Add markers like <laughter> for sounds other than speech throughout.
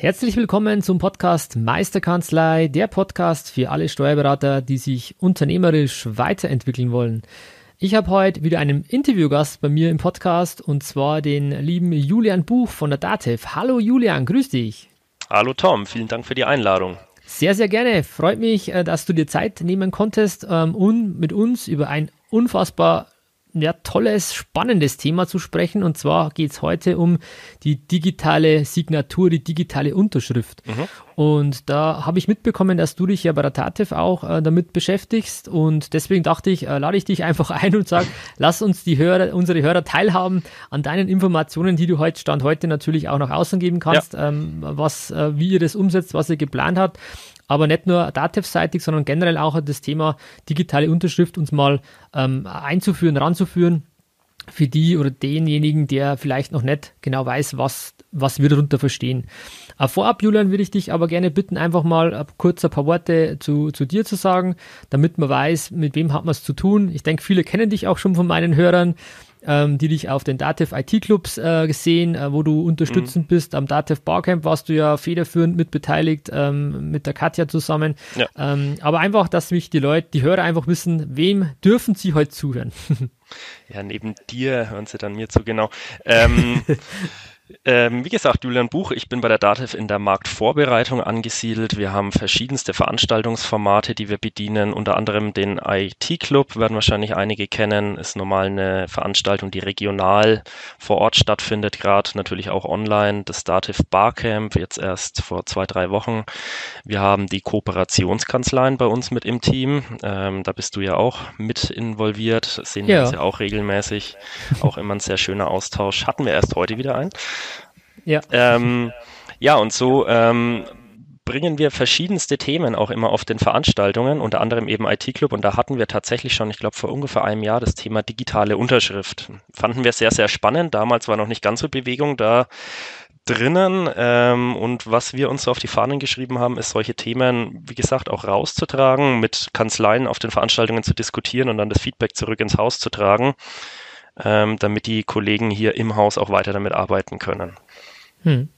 Herzlich willkommen zum Podcast Meisterkanzlei, der Podcast für alle Steuerberater, die sich unternehmerisch weiterentwickeln wollen. Ich habe heute wieder einen Interviewgast bei mir im Podcast und zwar den lieben Julian Buch von der DATEV. Hallo Julian, grüß dich. Hallo Tom, vielen Dank für die Einladung. Sehr, sehr gerne. Freut mich, äh, dass du dir Zeit nehmen konntest, um ähm, mit uns über ein unfassbar ja, tolles, spannendes Thema zu sprechen. Und zwar geht es heute um die digitale Signatur, die digitale Unterschrift. Mhm. Und da habe ich mitbekommen, dass du dich ja bei der TATEV auch äh, damit beschäftigst. Und deswegen dachte ich, äh, lade ich dich einfach ein und sage, lass uns die Hörer, unsere Hörer teilhaben an deinen Informationen, die du heute Stand heute natürlich auch nach außen geben kannst, ja. ähm, was, äh, wie ihr das umsetzt, was ihr geplant habt aber nicht nur Datev-seitig, sondern generell auch das Thema digitale Unterschrift uns mal ähm, einzuführen, ranzuführen für die oder denjenigen, der vielleicht noch nicht genau weiß, was, was wir darunter verstehen. Äh, vorab, Julian, würde ich dich aber gerne bitten, einfach mal äh, kurz ein paar Worte zu, zu dir zu sagen, damit man weiß, mit wem hat man es zu tun. Ich denke, viele kennen dich auch schon von meinen Hörern ähm, die dich auf den Dativ IT Clubs äh, gesehen, äh, wo du unterstützend mhm. bist. Am Dativ Barcamp warst du ja federführend mit beteiligt, ähm, mit der Katja zusammen. Ja. Ähm, aber einfach, dass mich die Leute, die Hörer einfach wissen, wem dürfen sie heute zuhören? ja, neben dir hören sie dann mir zu, genau. Ähm, <laughs> Ähm, wie gesagt, Julian Buch, ich bin bei der DATEV in der Marktvorbereitung angesiedelt. Wir haben verschiedenste Veranstaltungsformate, die wir bedienen, unter anderem den IT-Club, werden wahrscheinlich einige kennen, ist normal eine Veranstaltung, die regional vor Ort stattfindet, gerade natürlich auch online. Das DATEV Barcamp, jetzt erst vor zwei, drei Wochen. Wir haben die Kooperationskanzleien bei uns mit im Team. Ähm, da bist du ja auch mit involviert, sehen wir uns ja auch regelmäßig. Auch immer ein sehr schöner Austausch. Hatten wir erst heute wieder ein. Ja. Ähm, ja, und so ähm, bringen wir verschiedenste Themen auch immer auf den Veranstaltungen, unter anderem eben IT-Club. Und da hatten wir tatsächlich schon, ich glaube, vor ungefähr einem Jahr das Thema digitale Unterschrift. Fanden wir sehr, sehr spannend. Damals war noch nicht ganz so Bewegung da drinnen. Ähm, und was wir uns so auf die Fahnen geschrieben haben, ist solche Themen, wie gesagt, auch rauszutragen, mit Kanzleien auf den Veranstaltungen zu diskutieren und dann das Feedback zurück ins Haus zu tragen, ähm, damit die Kollegen hier im Haus auch weiter damit arbeiten können. Hm.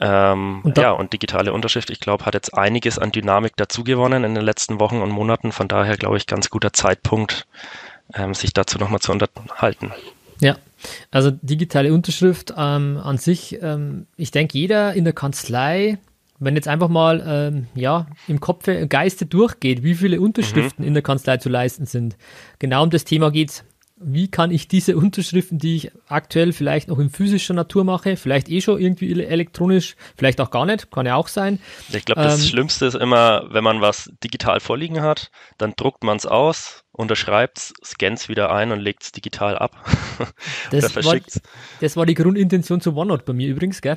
Ähm, und ja, und digitale Unterschrift, ich glaube, hat jetzt einiges an Dynamik dazugewonnen in den letzten Wochen und Monaten. Von daher, glaube ich, ganz guter Zeitpunkt, ähm, sich dazu nochmal zu unterhalten. Ja, also digitale Unterschrift ähm, an sich, ähm, ich denke, jeder in der Kanzlei, wenn jetzt einfach mal ähm, ja, im Kopf, im Geiste durchgeht, wie viele Unterschriften mhm. in der Kanzlei zu leisten sind. Genau um das Thema geht es wie kann ich diese Unterschriften, die ich aktuell vielleicht noch in physischer Natur mache, vielleicht eh schon irgendwie elektronisch, vielleicht auch gar nicht, kann ja auch sein. Ich glaube, das ähm, Schlimmste ist immer, wenn man was digital vorliegen hat, dann druckt man es aus, unterschreibt es, scannt es wieder ein und legt es digital ab. <laughs> Das war, das war die Grundintention zu OneNote bei mir übrigens, gell?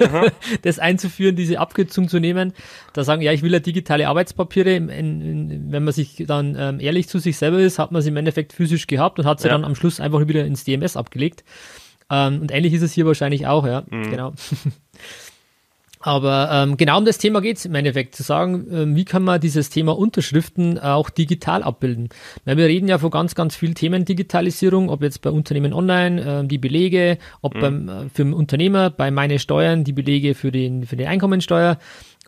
<laughs> das einzuführen, diese Abkürzung zu nehmen, da sagen, ja, ich will ja digitale Arbeitspapiere. In, in, wenn man sich dann ähm, ehrlich zu sich selber ist, hat man sie im Endeffekt physisch gehabt und hat sie ja. dann am Schluss einfach wieder ins DMS abgelegt. Ähm, und ähnlich ist es hier wahrscheinlich auch, ja, mhm. genau. <laughs> Aber ähm, genau um das Thema geht es im Endeffekt, zu sagen, ähm, wie kann man dieses Thema Unterschriften auch digital abbilden. Weil wir reden ja von ganz, ganz vielen Themen Digitalisierung, ob jetzt bei Unternehmen online, äh, die Belege, ob mhm. beim, äh, für den Unternehmer, bei meine Steuern, die Belege für, den, für die Einkommensteuer.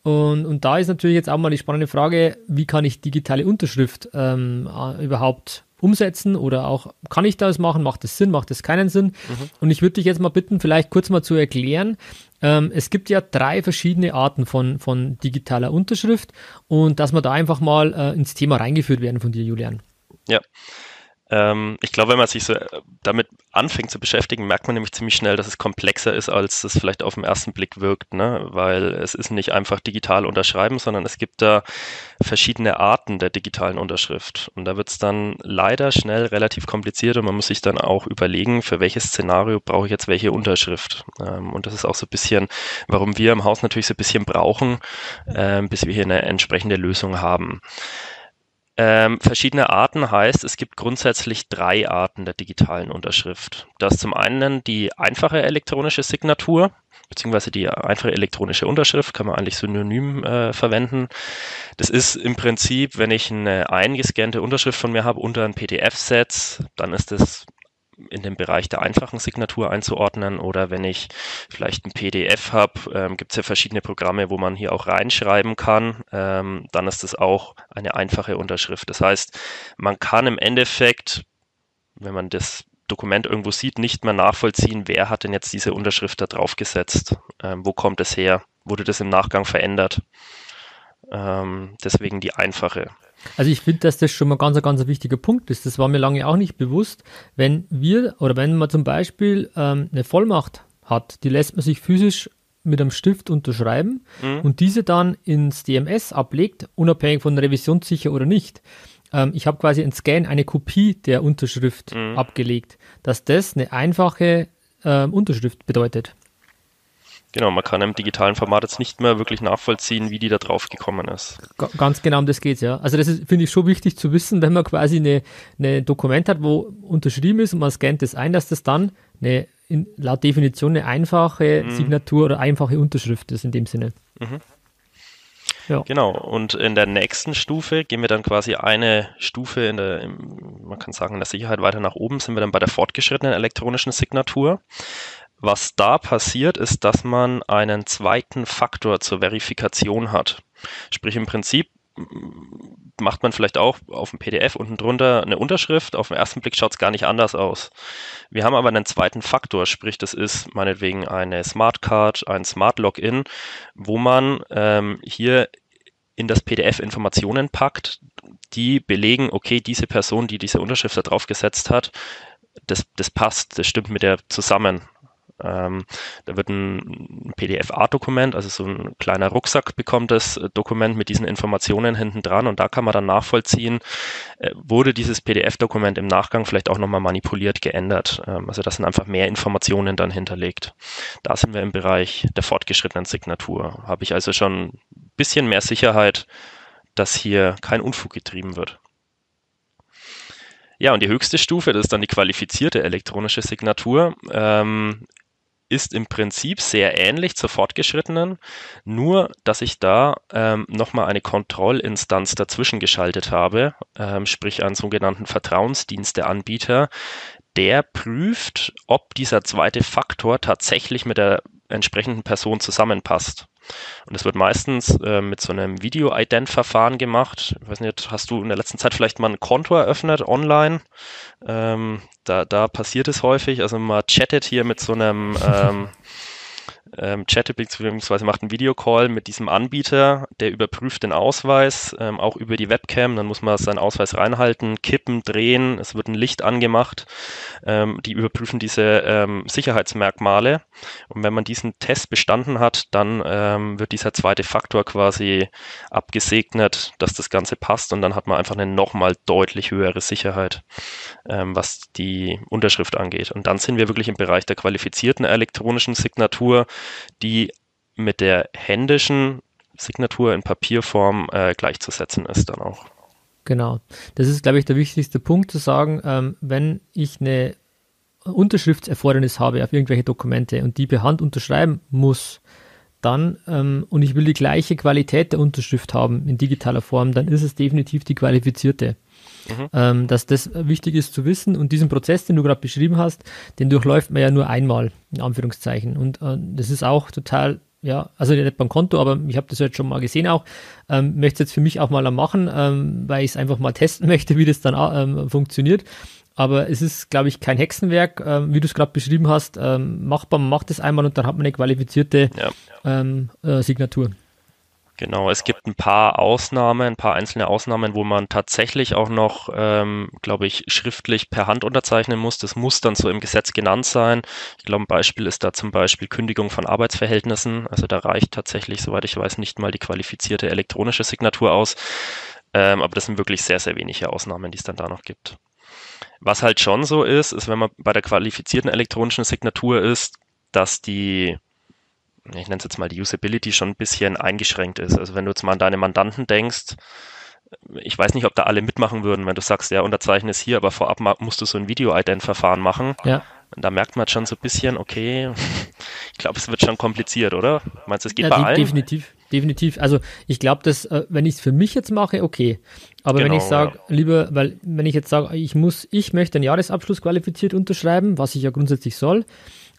Und, und da ist natürlich jetzt auch mal die spannende Frage, wie kann ich digitale Unterschrift ähm, überhaupt umsetzen oder auch, kann ich das machen, macht das Sinn, macht das keinen Sinn? Mhm. Und ich würde dich jetzt mal bitten, vielleicht kurz mal zu erklären, ähm, es gibt ja drei verschiedene Arten von, von digitaler Unterschrift und dass wir da einfach mal äh, ins Thema reingeführt werden von dir, Julian. Ja. Ähm, ich glaube, wenn man sich so äh, damit anfängt zu beschäftigen, merkt man nämlich ziemlich schnell, dass es komplexer ist, als es vielleicht auf den ersten Blick wirkt, ne? weil es ist nicht einfach digital unterschreiben, sondern es gibt da verschiedene Arten der digitalen Unterschrift. Und da wird es dann leider schnell relativ kompliziert und man muss sich dann auch überlegen, für welches Szenario brauche ich jetzt welche Unterschrift. Ähm, und das ist auch so ein bisschen, warum wir im Haus natürlich so ein bisschen brauchen, ähm, bis wir hier eine entsprechende Lösung haben. Ähm, verschiedene Arten heißt, es gibt grundsätzlich drei Arten der digitalen Unterschrift. Das ist zum einen die einfache elektronische Signatur, beziehungsweise die einfache elektronische Unterschrift, kann man eigentlich synonym äh, verwenden. Das ist im Prinzip, wenn ich eine eingescannte Unterschrift von mir habe unter ein PDF-Set, dann ist das in den Bereich der einfachen Signatur einzuordnen oder wenn ich vielleicht ein PDF habe, ähm, gibt es ja verschiedene Programme, wo man hier auch reinschreiben kann, ähm, dann ist das auch eine einfache Unterschrift. Das heißt, man kann im Endeffekt, wenn man das Dokument irgendwo sieht, nicht mehr nachvollziehen, wer hat denn jetzt diese Unterschrift da drauf gesetzt, ähm, wo kommt es her, wurde das im Nachgang verändert. Ähm, deswegen die einfache. Also ich finde, dass das schon mal ganz, ganz ein wichtiger Punkt ist. Das war mir lange auch nicht bewusst. Wenn wir oder wenn man zum Beispiel ähm, eine Vollmacht hat, die lässt man sich physisch mit einem Stift unterschreiben mhm. und diese dann ins DMS ablegt, unabhängig von revisionssicher oder nicht. Ähm, ich habe quasi ein Scan, eine Kopie der Unterschrift mhm. abgelegt, dass das eine einfache äh, Unterschrift bedeutet. Genau, man kann im digitalen Format jetzt nicht mehr wirklich nachvollziehen, wie die da drauf gekommen ist. Ganz genau um das geht's ja. Also das finde ich schon wichtig zu wissen, wenn man quasi eine, eine Dokument hat, wo unterschrieben ist und man scannt das ein, dass das dann eine, in, laut Definition eine einfache mhm. Signatur oder einfache Unterschrift ist in dem Sinne. Mhm. Ja. Genau, und in der nächsten Stufe gehen wir dann quasi eine Stufe in der, man kann sagen, in der Sicherheit weiter nach oben, sind wir dann bei der fortgeschrittenen elektronischen Signatur. Was da passiert, ist, dass man einen zweiten Faktor zur Verifikation hat. Sprich im Prinzip macht man vielleicht auch auf dem PDF unten drunter eine Unterschrift. Auf den ersten Blick schaut es gar nicht anders aus. Wir haben aber einen zweiten Faktor, sprich das ist meinetwegen eine Smart Card, ein Smart Login, wo man ähm, hier in das PDF Informationen packt, die belegen, okay, diese Person, die diese Unterschrift da drauf gesetzt hat, das, das passt, das stimmt mit der zusammen. Ähm, da wird ein PDF-A-Dokument, also so ein kleiner Rucksack bekommt das Dokument mit diesen Informationen hinten dran und da kann man dann nachvollziehen, äh, wurde dieses PDF-Dokument im Nachgang vielleicht auch nochmal manipuliert, geändert. Ähm, also das sind einfach mehr Informationen dann hinterlegt. Da sind wir im Bereich der fortgeschrittenen Signatur. Habe ich also schon ein bisschen mehr Sicherheit, dass hier kein Unfug getrieben wird. Ja, und die höchste Stufe, das ist dann die qualifizierte elektronische Signatur. Ähm, ist im Prinzip sehr ähnlich zur fortgeschrittenen, nur dass ich da ähm, nochmal eine Kontrollinstanz dazwischen geschaltet habe, ähm, sprich einen sogenannten Vertrauensdiensteanbieter, der prüft, ob dieser zweite Faktor tatsächlich mit der entsprechenden Person zusammenpasst. Und es wird meistens äh, mit so einem Video-Ident-Verfahren gemacht. Ich weiß nicht, hast du in der letzten Zeit vielleicht mal ein Konto eröffnet online? Ähm, da, da passiert es häufig. Also man chattet hier mit so einem ähm, ähm, chattet bzw. macht einen Videocall mit diesem Anbieter, der überprüft den Ausweis, ähm, auch über die Webcam, dann muss man seinen Ausweis reinhalten, kippen, drehen, es wird ein Licht angemacht, ähm, die überprüfen diese ähm, Sicherheitsmerkmale. Und wenn man diesen Test bestanden hat, dann ähm, wird dieser zweite Faktor quasi abgesegnet, dass das Ganze passt. Und dann hat man einfach eine nochmal deutlich höhere Sicherheit, ähm, was die Unterschrift angeht. Und dann sind wir wirklich im Bereich der qualifizierten elektronischen Signatur, die mit der händischen Signatur in Papierform äh, gleichzusetzen ist dann auch. Genau. Das ist, glaube ich, der wichtigste Punkt zu sagen, ähm, wenn ich eine Unterschriftserfordernis habe auf irgendwelche Dokumente und die per Hand unterschreiben muss, dann ähm, und ich will die gleiche Qualität der Unterschrift haben in digitaler Form, dann ist es definitiv die qualifizierte. Mhm. Ähm, dass das wichtig ist zu wissen und diesen Prozess, den du gerade beschrieben hast, den durchläuft man ja nur einmal, in Anführungszeichen. Und äh, das ist auch total ja, also nicht beim Konto, aber ich habe das jetzt schon mal gesehen auch. Ähm, möchte jetzt für mich auch mal machen, ähm, weil ich es einfach mal <laughs> testen möchte, wie das dann ähm, funktioniert. Aber es ist, glaube ich, kein Hexenwerk, ähm, wie du es gerade beschrieben hast. Ähm, machbar, man macht es einmal und dann hat man eine qualifizierte ja, ja. Ähm, äh, Signatur. Genau, es gibt ein paar Ausnahmen, ein paar einzelne Ausnahmen, wo man tatsächlich auch noch, ähm, glaube ich, schriftlich per Hand unterzeichnen muss. Das muss dann so im Gesetz genannt sein. Ich glaube, ein Beispiel ist da zum Beispiel Kündigung von Arbeitsverhältnissen. Also da reicht tatsächlich, soweit ich weiß, nicht mal die qualifizierte elektronische Signatur aus. Ähm, aber das sind wirklich sehr, sehr wenige Ausnahmen, die es dann da noch gibt. Was halt schon so ist, ist, wenn man bei der qualifizierten elektronischen Signatur ist, dass die ich nenne es jetzt mal die Usability schon ein bisschen eingeschränkt ist. Also wenn du jetzt mal an deine Mandanten denkst, ich weiß nicht, ob da alle mitmachen würden, wenn du sagst, ja, unterzeichne es hier, aber vorab musst du so ein Video-Ident-Verfahren machen. Ja. Da merkt man schon so ein bisschen, okay, <laughs> ich glaube, es wird schon kompliziert, oder? Meinst du, es geht ja, bei allen? Definitiv, definitiv. Also ich glaube, dass, äh, wenn ich es für mich jetzt mache, okay. Aber genau, wenn ich sage, ja. lieber, weil wenn ich jetzt sage, ich muss, ich möchte einen Jahresabschluss qualifiziert unterschreiben, was ich ja grundsätzlich soll,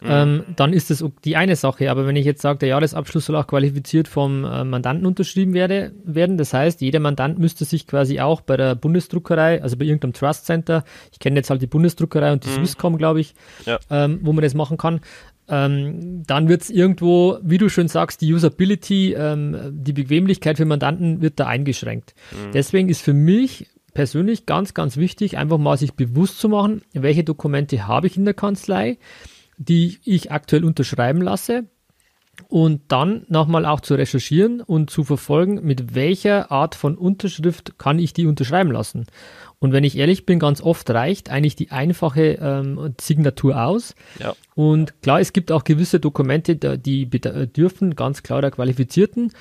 Mhm. Ähm, dann ist das die eine Sache. Aber wenn ich jetzt sage, der Jahresabschluss soll auch qualifiziert vom äh, Mandanten unterschrieben werde, werden, das heißt, jeder Mandant müsste sich quasi auch bei der Bundesdruckerei, also bei irgendeinem Trust Center, ich kenne jetzt halt die Bundesdruckerei und die mhm. Swisscom, glaube ich, ja. ähm, wo man das machen kann, ähm, dann wird es irgendwo, wie du schon sagst, die Usability, ähm, die Bequemlichkeit für Mandanten wird da eingeschränkt. Mhm. Deswegen ist für mich persönlich ganz, ganz wichtig, einfach mal sich bewusst zu machen, welche Dokumente habe ich in der Kanzlei, die ich aktuell unterschreiben lasse und dann nochmal auch zu recherchieren und zu verfolgen, mit welcher Art von Unterschrift kann ich die unterschreiben lassen. Und wenn ich ehrlich bin, ganz oft reicht eigentlich die einfache ähm, Signatur aus. Ja. Und klar, es gibt auch gewisse Dokumente, die dürfen ganz klar der Qualifizierten.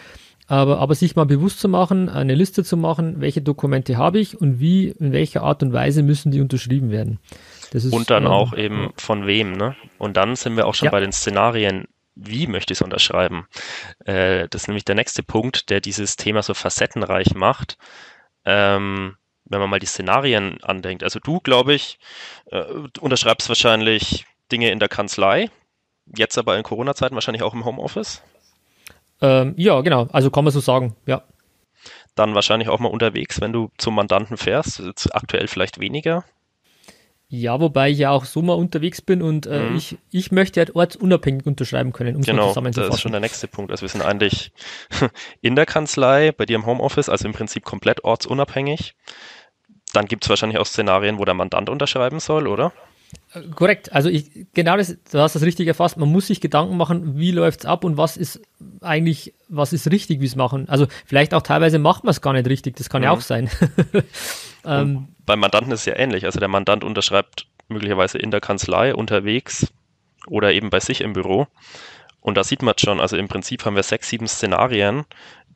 Aber, aber sich mal bewusst zu machen, eine Liste zu machen, welche Dokumente habe ich und wie, in welcher Art und Weise müssen die unterschrieben werden. Ist, und dann ähm, auch eben von wem, ne? Und dann sind wir auch schon ja. bei den Szenarien, wie möchte ich es unterschreiben? Äh, das ist nämlich der nächste Punkt, der dieses Thema so facettenreich macht. Ähm, wenn man mal die Szenarien andenkt. Also du, glaube ich, äh, unterschreibst wahrscheinlich Dinge in der Kanzlei, jetzt aber in Corona-Zeiten wahrscheinlich auch im Homeoffice. Ähm, ja, genau. Also kann man so sagen, ja. Dann wahrscheinlich auch mal unterwegs, wenn du zum Mandanten fährst. Jetzt aktuell vielleicht weniger. Ja, wobei ich ja auch so mal unterwegs bin und äh, mhm. ich, ich möchte halt ortsunabhängig unterschreiben können, um genau, zusammenzufassen. Das ist schon der nächste Punkt. Also wir sind eigentlich <laughs> in der Kanzlei, bei dir im Homeoffice, also im Prinzip komplett ortsunabhängig. Dann gibt es wahrscheinlich auch Szenarien, wo der Mandant unterschreiben soll, oder? Äh, korrekt, also ich, genau das, du hast das richtig erfasst. Man muss sich Gedanken machen, wie läuft es ab und was ist eigentlich, was ist richtig, wie es machen. Also vielleicht auch teilweise macht man es gar nicht richtig, das kann mhm. ja auch sein. <laughs> ähm, beim Mandanten ist es ja ähnlich. Also der Mandant unterschreibt möglicherweise in der Kanzlei unterwegs oder eben bei sich im Büro. Und da sieht man schon, also im Prinzip haben wir sechs, sieben Szenarien,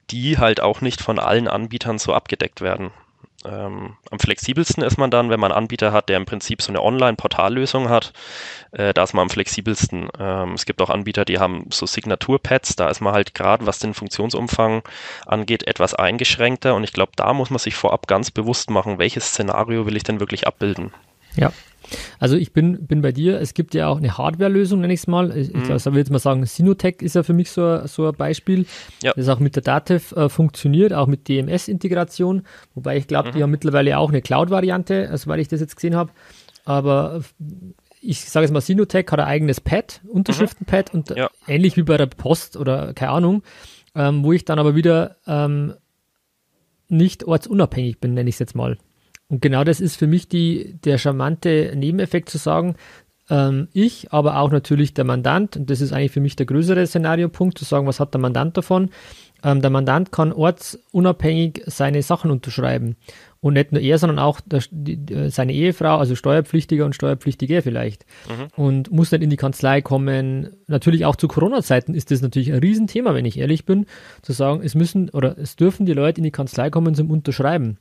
die halt auch nicht von allen Anbietern so abgedeckt werden. Ähm, am flexibelsten ist man dann, wenn man einen Anbieter hat, der im Prinzip so eine Online-Portallösung hat. Äh, da ist man am flexibelsten. Ähm, es gibt auch Anbieter, die haben so Signaturpads. Da ist man halt gerade, was den Funktionsumfang angeht, etwas eingeschränkter. Und ich glaube, da muss man sich vorab ganz bewusst machen, welches Szenario will ich denn wirklich abbilden. Ja. Also ich bin, bin bei dir, es gibt ja auch eine Hardware-Lösung, nenne ich es mal. Ich, mhm. also will jetzt mal sagen, Sinotech ist ja für mich so, so ein Beispiel, ja. das auch mit der Datev äh, funktioniert, auch mit DMS-Integration, wobei ich glaube, mhm. die haben mittlerweile auch eine Cloud-Variante, also weil ich das jetzt gesehen habe. Aber ich sage jetzt mal, Sinotech hat ein eigenes Pad, Unterschriftenpad mhm. und ja. ähnlich wie bei der Post oder keine Ahnung, ähm, wo ich dann aber wieder ähm, nicht ortsunabhängig bin, nenne ich es jetzt mal. Und genau das ist für mich die, der charmante Nebeneffekt zu sagen, ähm, ich, aber auch natürlich der Mandant, und das ist eigentlich für mich der größere Szenariopunkt, zu sagen, was hat der Mandant davon? Ähm, der Mandant kann ortsunabhängig seine Sachen unterschreiben. Und nicht nur er, sondern auch der, die, seine Ehefrau, also Steuerpflichtiger und Steuerpflichtiger vielleicht. Mhm. Und muss nicht in die Kanzlei kommen. Natürlich auch zu Corona-Zeiten ist das natürlich ein Riesenthema, wenn ich ehrlich bin, zu sagen, es müssen oder es dürfen die Leute in die Kanzlei kommen zum Unterschreiben.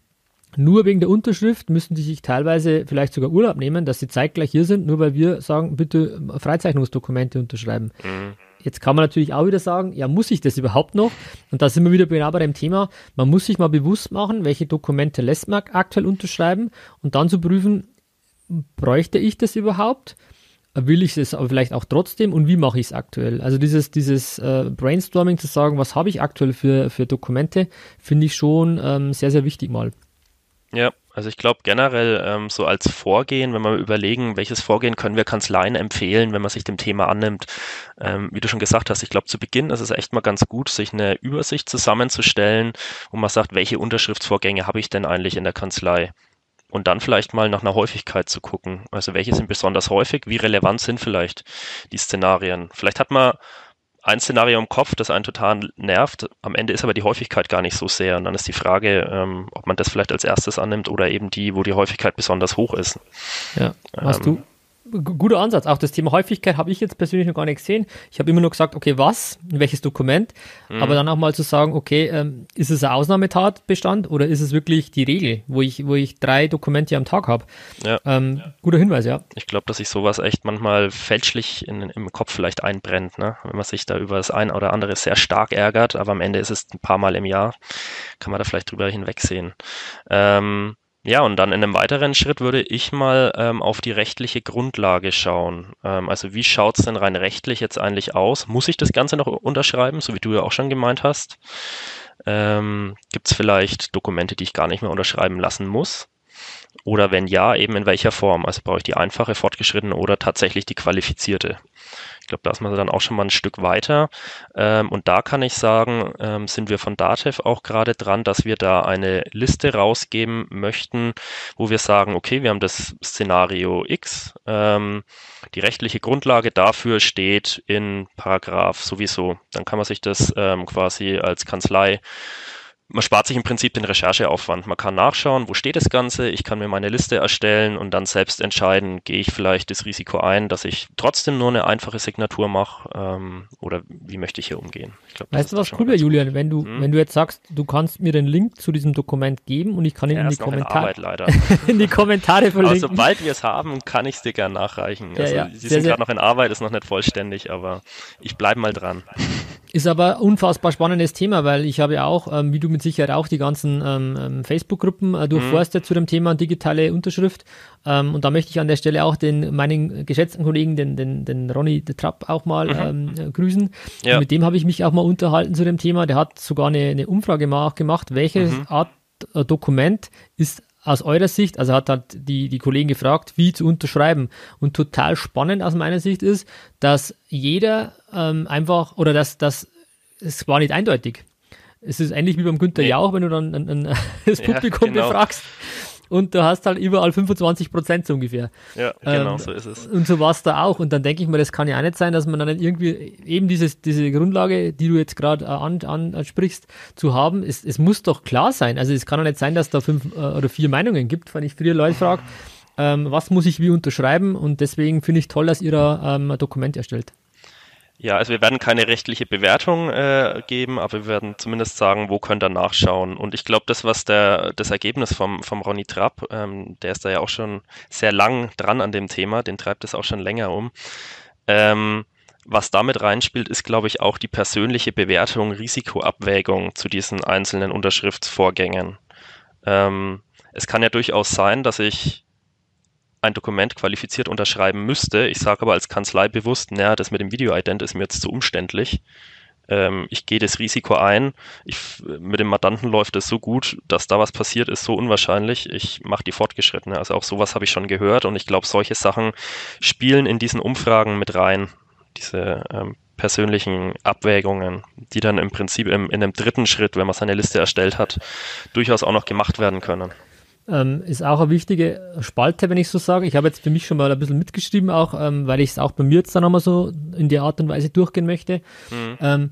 Nur wegen der Unterschrift müssen die sich teilweise vielleicht sogar Urlaub nehmen, dass sie zeitgleich hier sind, nur weil wir sagen, bitte Freizeichnungsdokumente unterschreiben. Mhm. Jetzt kann man natürlich auch wieder sagen, ja, muss ich das überhaupt noch? Und da sind wir wieder genau bei dem Thema, man muss sich mal bewusst machen, welche Dokumente lässt man aktuell unterschreiben und dann zu prüfen, bräuchte ich das überhaupt? Will ich es aber vielleicht auch trotzdem und wie mache ich es aktuell? Also dieses, dieses äh, Brainstorming zu sagen, was habe ich aktuell für, für Dokumente, finde ich schon ähm, sehr, sehr wichtig mal. Ja, Also ich glaube generell ähm, so als Vorgehen, wenn wir überlegen, welches Vorgehen können wir Kanzleien empfehlen, wenn man sich dem Thema annimmt. Ähm, wie du schon gesagt hast, ich glaube zu Beginn ist es echt mal ganz gut, sich eine Übersicht zusammenzustellen, wo man sagt, welche Unterschriftsvorgänge habe ich denn eigentlich in der Kanzlei? Und dann vielleicht mal nach einer Häufigkeit zu gucken. Also welche sind besonders häufig? Wie relevant sind vielleicht die Szenarien? Vielleicht hat man ein Szenario im Kopf, das einen total nervt. Am Ende ist aber die Häufigkeit gar nicht so sehr. Und dann ist die Frage, ähm, ob man das vielleicht als erstes annimmt oder eben die, wo die Häufigkeit besonders hoch ist. Ja, hast ähm, du guter Ansatz. Auch das Thema Häufigkeit habe ich jetzt persönlich noch gar nicht gesehen. Ich habe immer nur gesagt, okay, was, welches Dokument, mhm. aber dann auch mal zu sagen, okay, ähm, ist es ein Ausnahmetatbestand oder ist es wirklich die Regel, wo ich, wo ich drei Dokumente am Tag habe? Ja. Ähm, ja. Guter Hinweis, ja. Ich glaube, dass sich sowas echt manchmal fälschlich in, im Kopf vielleicht einbrennt, ne? wenn man sich da über das ein oder andere sehr stark ärgert, aber am Ende ist es ein paar Mal im Jahr, kann man da vielleicht drüber hinwegsehen. Ähm, ja, und dann in einem weiteren Schritt würde ich mal ähm, auf die rechtliche Grundlage schauen. Ähm, also wie schaut es denn rein rechtlich jetzt eigentlich aus? Muss ich das Ganze noch unterschreiben, so wie du ja auch schon gemeint hast? Ähm, Gibt es vielleicht Dokumente, die ich gar nicht mehr unterschreiben lassen muss? Oder wenn ja, eben in welcher Form? Also brauche ich die einfache, fortgeschrittene oder tatsächlich die qualifizierte? Ich glaube, da ist man dann auch schon mal ein Stück weiter. Ähm, und da kann ich sagen, ähm, sind wir von Datev auch gerade dran, dass wir da eine Liste rausgeben möchten, wo wir sagen, okay, wir haben das Szenario X. Ähm, die rechtliche Grundlage dafür steht in Paragraph sowieso. Dann kann man sich das ähm, quasi als Kanzlei man spart sich im Prinzip den Rechercheaufwand. Man kann nachschauen, wo steht das Ganze, ich kann mir meine Liste erstellen und dann selbst entscheiden, gehe ich vielleicht das Risiko ein, dass ich trotzdem nur eine einfache Signatur mache ähm, oder wie möchte ich hier umgehen. Glaub, weißt du, was cool wäre, Julian, wenn du, hm? wenn du jetzt sagst, du kannst mir den Link zu diesem Dokument geben und ich kann ihn ja, in, die Kommentare <laughs> in die Kommentare verlinken. Aber sobald wir es haben, kann ich es dir gerne nachreichen. Ja, also, ja. Sie sehr, sind gerade noch in Arbeit, ist noch nicht vollständig, aber ich bleibe mal dran. Ist aber unfassbar spannendes Thema, weil ich habe ja auch, ähm, wie du mit Sicherheit auch, die ganzen ähm, ähm Facebook-Gruppen äh, durchforstet mhm. zu dem Thema digitale Unterschrift. Ähm, und da möchte ich an der Stelle auch den meinen geschätzten Kollegen, den, den, den Ronny de Trapp, auch mal mhm. ähm, grüßen. Ja. mit dem habe ich mich auch mal unterhalten zu dem Thema. Der hat sogar eine, eine Umfrage gemacht, welche mhm. Art äh, Dokument ist aus eurer Sicht, also hat halt die, die Kollegen gefragt, wie zu unterschreiben. Und total spannend aus meiner Sicht ist, dass jeder ähm, einfach, oder dass das, es war nicht eindeutig. Es ist ähnlich wie beim Günther nee. Jauch, wenn du dann ein, ein, <laughs> das Publikum ja, genau. befragst und du hast halt überall 25 Prozent so ungefähr. Ja, genau, ähm, so ist es. Und so war es da auch. Und dann denke ich mir, das kann ja auch nicht sein, dass man dann irgendwie eben dieses, diese Grundlage, die du jetzt gerade äh, an, ansprichst, zu haben. Es, es muss doch klar sein. Also es kann doch nicht sein, dass da fünf äh, oder vier Meinungen gibt, wenn ich früher Leute frage, ähm, was muss ich wie unterschreiben? Und deswegen finde ich toll, dass ihr da ähm, ein Dokument erstellt. Ja, also wir werden keine rechtliche Bewertung äh, geben, aber wir werden zumindest sagen, wo könnt ihr nachschauen. Und ich glaube, das, was der, das Ergebnis vom, vom Ronny Trapp, ähm, der ist da ja auch schon sehr lang dran an dem Thema, den treibt es auch schon länger um. Ähm, was damit reinspielt, ist, glaube ich, auch die persönliche Bewertung, Risikoabwägung zu diesen einzelnen Unterschriftsvorgängen. Ähm, es kann ja durchaus sein, dass ich ein Dokument qualifiziert unterschreiben müsste. Ich sage aber als Kanzlei bewusst, naja, das mit dem Video-Ident ist mir jetzt zu umständlich. Ähm, ich gehe das Risiko ein. Ich, mit dem Mandanten läuft es so gut, dass da was passiert, ist so unwahrscheinlich. Ich mache die fortgeschrittene. Also auch sowas habe ich schon gehört und ich glaube, solche Sachen spielen in diesen Umfragen mit rein. Diese ähm, persönlichen Abwägungen, die dann im Prinzip im, in einem dritten Schritt, wenn man seine Liste erstellt hat, durchaus auch noch gemacht werden können ähm, ist auch eine wichtige Spalte, wenn ich so sage. Ich habe jetzt für mich schon mal ein bisschen mitgeschrieben, auch ähm, weil ich es auch bei mir jetzt dann nochmal so in der Art und Weise durchgehen möchte. Mhm. Ähm,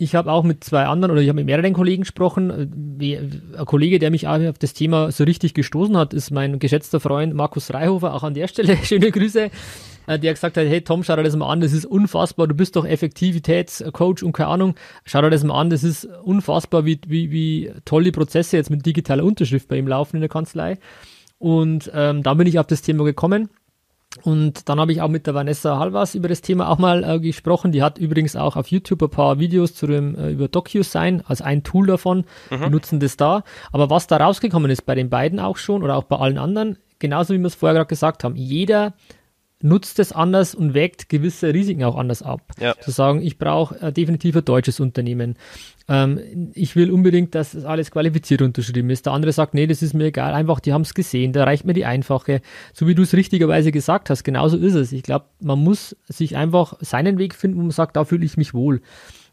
ich habe auch mit zwei anderen oder ich habe mit mehreren Kollegen gesprochen. Äh, ein Kollege, der mich auch auf das Thema so richtig gestoßen hat, ist mein geschätzter Freund Markus Reihofer. Auch an der Stelle <laughs> schöne Grüße. Äh, der gesagt hat, hey Tom, schau dir das mal an, das ist unfassbar, du bist doch Effektivitätscoach und keine Ahnung, schau dir das mal an, das ist unfassbar, wie, wie, wie toll die Prozesse jetzt mit digitaler Unterschrift bei ihm laufen in der Kanzlei. Und ähm, da bin ich auf das Thema gekommen. Und dann habe ich auch mit der Vanessa Halvas über das Thema auch mal äh, gesprochen. Die hat übrigens auch auf YouTube ein paar Videos zu dem, äh, über DocuSign als ein Tool davon. Mhm. Die nutzen das da. Aber was da rausgekommen ist bei den beiden auch schon oder auch bei allen anderen, genauso wie wir es vorher gerade gesagt haben, jeder nutzt es anders und wägt gewisse Risiken auch anders ab. Ja. Zu sagen, ich brauche äh, definitiv ein deutsches Unternehmen. Ähm, ich will unbedingt, dass das alles qualifiziert unterschrieben ist. Der andere sagt, nee, das ist mir egal, einfach, die haben es gesehen, da reicht mir die einfache. So wie du es richtigerweise gesagt hast, genauso ist es. Ich glaube, man muss sich einfach seinen Weg finden, wo man sagt, da fühle ich mich wohl.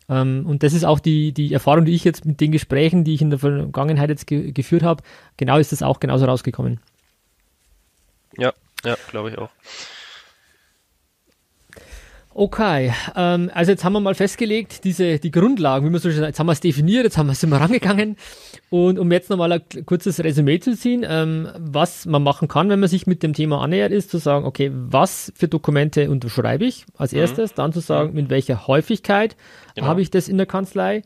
Ähm, und das ist auch die, die Erfahrung, die ich jetzt mit den Gesprächen, die ich in der Vergangenheit jetzt ge geführt habe, genau ist das auch genauso rausgekommen. Ja, ja, glaube ich auch. Okay, ähm, also jetzt haben wir mal festgelegt, diese, die Grundlagen, wie man so schön sagt, jetzt haben wir es definiert, jetzt haben wir es immer rangegangen. Und um jetzt nochmal ein kurzes Resümee zu ziehen, ähm, was man machen kann, wenn man sich mit dem Thema annähert, ist zu sagen, okay, was für Dokumente unterschreibe ich als mhm. erstes, dann zu sagen, mit welcher Häufigkeit genau. habe ich das in der Kanzlei.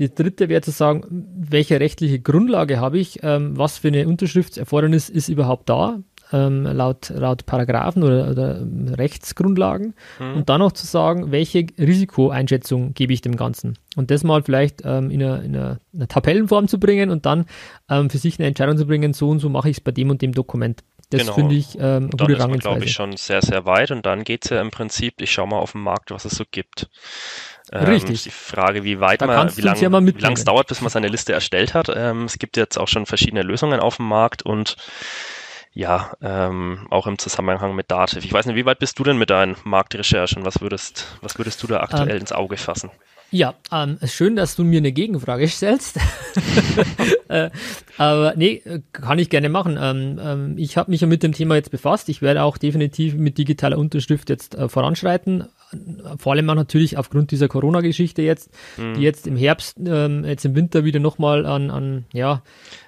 Die dritte wäre zu sagen, welche rechtliche Grundlage habe ich, ähm, was für eine Unterschriftserfordernis ist überhaupt da, ähm, laut, laut Paragraphen oder, oder Rechtsgrundlagen mhm. und dann noch zu sagen, welche Risikoeinschätzung gebe ich dem Ganzen. Und das mal vielleicht ähm, in, einer, in einer, einer, Tabellenform zu bringen und dann ähm, für sich eine Entscheidung zu bringen, so und so mache ich es bei dem und dem Dokument. Das genau. finde ich ähm, eine gute Dann ist glaube ich, schon sehr, sehr weit und dann geht es ja im Prinzip, ich schaue mal auf den Markt, was es so gibt. Ähm, Richtig. Die Frage, wie weit da man, wie lange ja es dauert, bis man seine Liste erstellt hat. Ähm, es gibt jetzt auch schon verschiedene Lösungen auf dem Markt und ja, ähm, auch im Zusammenhang mit Dativ. Ich weiß nicht, wie weit bist du denn mit deinen Marktrecherchen? Was würdest, was würdest du da aktuell ähm, ins Auge fassen? Ja, ähm, schön, dass du mir eine Gegenfrage stellst. <laughs> <laughs> äh, aber nee, kann ich gerne machen. Ähm, ähm, ich habe mich ja mit dem Thema jetzt befasst. Ich werde auch definitiv mit digitaler Unterschrift jetzt äh, voranschreiten. Vor allem auch natürlich aufgrund dieser Corona-Geschichte jetzt, mhm. die jetzt im Herbst, ähm, jetzt im Winter wieder nochmal an, an, ja,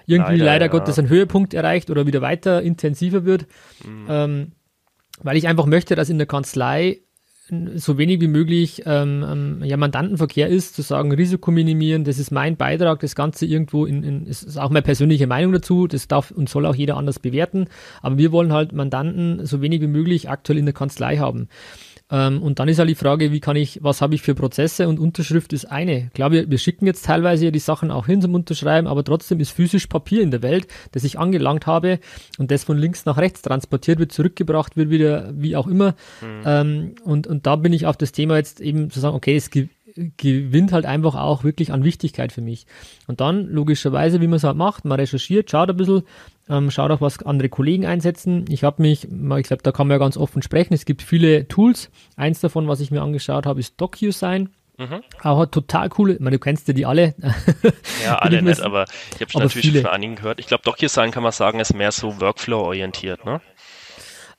irgendwie leider, leider ja. Gottes einen Höhepunkt erreicht oder wieder weiter intensiver wird. Mhm. Ähm, weil ich einfach möchte, dass in der Kanzlei so wenig wie möglich ähm, ähm, ja, Mandantenverkehr ist, zu sagen, Risiko minimieren, das ist mein Beitrag, das Ganze irgendwo in, in ist auch meine persönliche Meinung dazu, das darf und soll auch jeder anders bewerten, aber wir wollen halt Mandanten so wenig wie möglich aktuell in der Kanzlei haben. Ähm, und dann ist halt die Frage, wie kann ich, was habe ich für Prozesse und Unterschrift ist eine. Klar, wir, wir schicken jetzt teilweise die Sachen auch hin zum Unterschreiben, aber trotzdem ist physisch Papier in der Welt, das ich angelangt habe und das von links nach rechts transportiert wird, zurückgebracht wird, wieder, wie auch immer. Mhm. Ähm, und, und da bin ich auf das Thema jetzt eben zu sagen, okay, es gibt gewinnt halt einfach auch wirklich an Wichtigkeit für mich. Und dann, logischerweise, wie man es halt macht, man recherchiert, schaut ein bisschen, ähm, schaut auch, was andere Kollegen einsetzen. Ich habe mich, ich glaube, da kann man ja ganz offen sprechen. Es gibt viele Tools. Eins davon, was ich mir angeschaut habe, ist DocuSign. Mhm. Aber total coole, meine, du kennst ja die alle. Ja, <laughs> alle nicht, aber ich habe schon natürlich viele. von einigen gehört. Ich glaube, DocuSign kann man sagen, ist mehr so Workflow-orientiert, ne?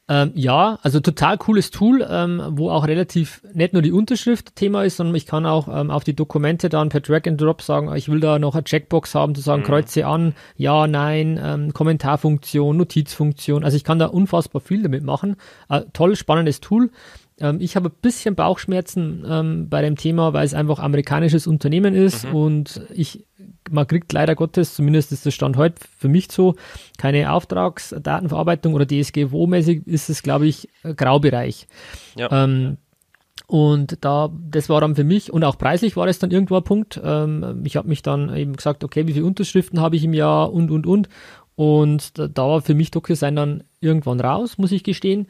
Ähm, ja, also total cooles Tool, ähm, wo auch relativ nicht nur die Unterschrift Thema ist, sondern ich kann auch ähm, auf die Dokumente dann per Drag and Drop sagen, ich will da noch eine Checkbox haben, zu sagen, mhm. kreuze an, ja, nein, ähm, Kommentarfunktion, Notizfunktion. Also ich kann da unfassbar viel damit machen. Äh, toll, spannendes Tool. Ähm, ich habe ein bisschen Bauchschmerzen ähm, bei dem Thema, weil es einfach amerikanisches Unternehmen ist mhm. und ich man kriegt leider Gottes, zumindest ist der Stand heute für mich so, keine Auftragsdatenverarbeitung oder DSGVO-mäßig ist es, glaube ich, Graubereich. Ja. Ähm, und da, das war dann für mich und auch preislich war es dann irgendwo ein Punkt. Ähm, ich habe mich dann eben gesagt, okay, wie viele Unterschriften habe ich im Jahr und und und. Und da, da war für mich DocuSign dann irgendwann raus, muss ich gestehen.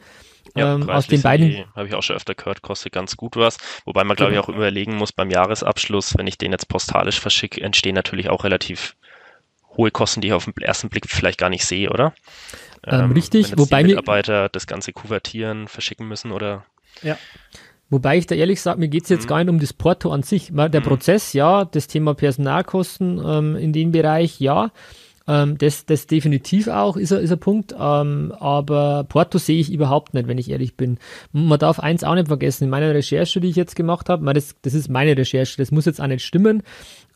Ja, ähm, aus den beiden. Habe ich auch schon öfter gehört, kostet ganz gut was. Wobei man, glaube genau. ich, auch überlegen muss beim Jahresabschluss, wenn ich den jetzt postalisch verschicke, entstehen natürlich auch relativ hohe Kosten, die ich auf den ersten Blick vielleicht gar nicht sehe, oder? Ähm, ähm, richtig, wobei die Mitarbeiter das Ganze kuvertieren, verschicken müssen oder. Ja. Wobei ich da ehrlich sage, mir geht es jetzt mhm. gar nicht um das Porto an sich. Der mhm. Prozess, ja, das Thema Personalkosten ähm, in dem Bereich, ja. Ähm, das, das definitiv auch ist, ist ein Punkt, ähm, aber Porto sehe ich überhaupt nicht, wenn ich ehrlich bin. Man darf eins auch nicht vergessen, in meiner Recherche, die ich jetzt gemacht habe, das, das ist meine Recherche, das muss jetzt auch nicht stimmen,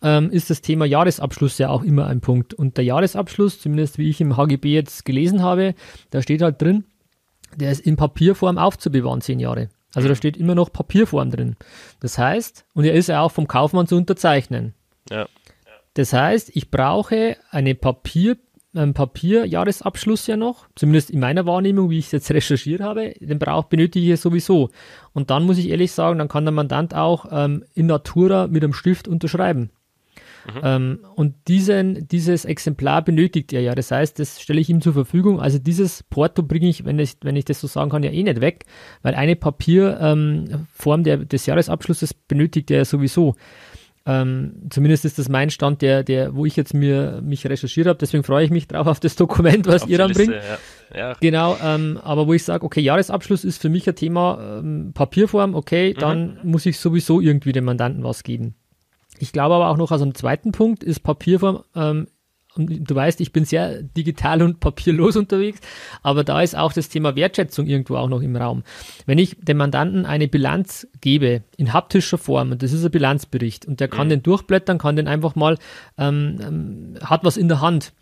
ähm, ist das Thema Jahresabschluss ja auch immer ein Punkt. Und der Jahresabschluss, zumindest wie ich im HGB jetzt gelesen habe, da steht halt drin, der ist in Papierform aufzubewahren, zehn Jahre. Also da steht immer noch Papierform drin. Das heißt, und er ist ja auch vom Kaufmann zu unterzeichnen. Ja. Das heißt, ich brauche eine Papier, einen Papierjahresabschluss ja noch, zumindest in meiner Wahrnehmung, wie ich es jetzt recherchiert habe, den brauch, benötige ich sowieso. Und dann muss ich ehrlich sagen, dann kann der Mandant auch ähm, in Natura mit einem Stift unterschreiben. Mhm. Ähm, und diesen, dieses Exemplar benötigt er ja. Das heißt, das stelle ich ihm zur Verfügung. Also dieses Porto bringe ich, wenn ich, wenn ich das so sagen kann, ja eh nicht weg, weil eine Papierform ähm, des Jahresabschlusses benötigt er ja sowieso. Ähm, zumindest ist das mein Stand, der, der, wo ich jetzt mir mich recherchiert habe. Deswegen freue ich mich drauf auf das Dokument, was auf ihr dann bringt. Ja. Ja. Genau, ähm, aber wo ich sage, okay, Jahresabschluss ist für mich ein Thema ähm, Papierform, okay, dann mhm. muss ich sowieso irgendwie dem Mandanten was geben. Ich glaube aber auch noch, also ein zweiten Punkt ist Papierform ähm, du weißt, ich bin sehr digital und papierlos <laughs> unterwegs, aber da ist auch das Thema Wertschätzung irgendwo auch noch im Raum. Wenn ich dem Mandanten eine Bilanz gebe in haptischer Form, und das ist ein Bilanzbericht, und der kann mhm. den durchblättern, kann den einfach mal, ähm, ähm hat was in der Hand,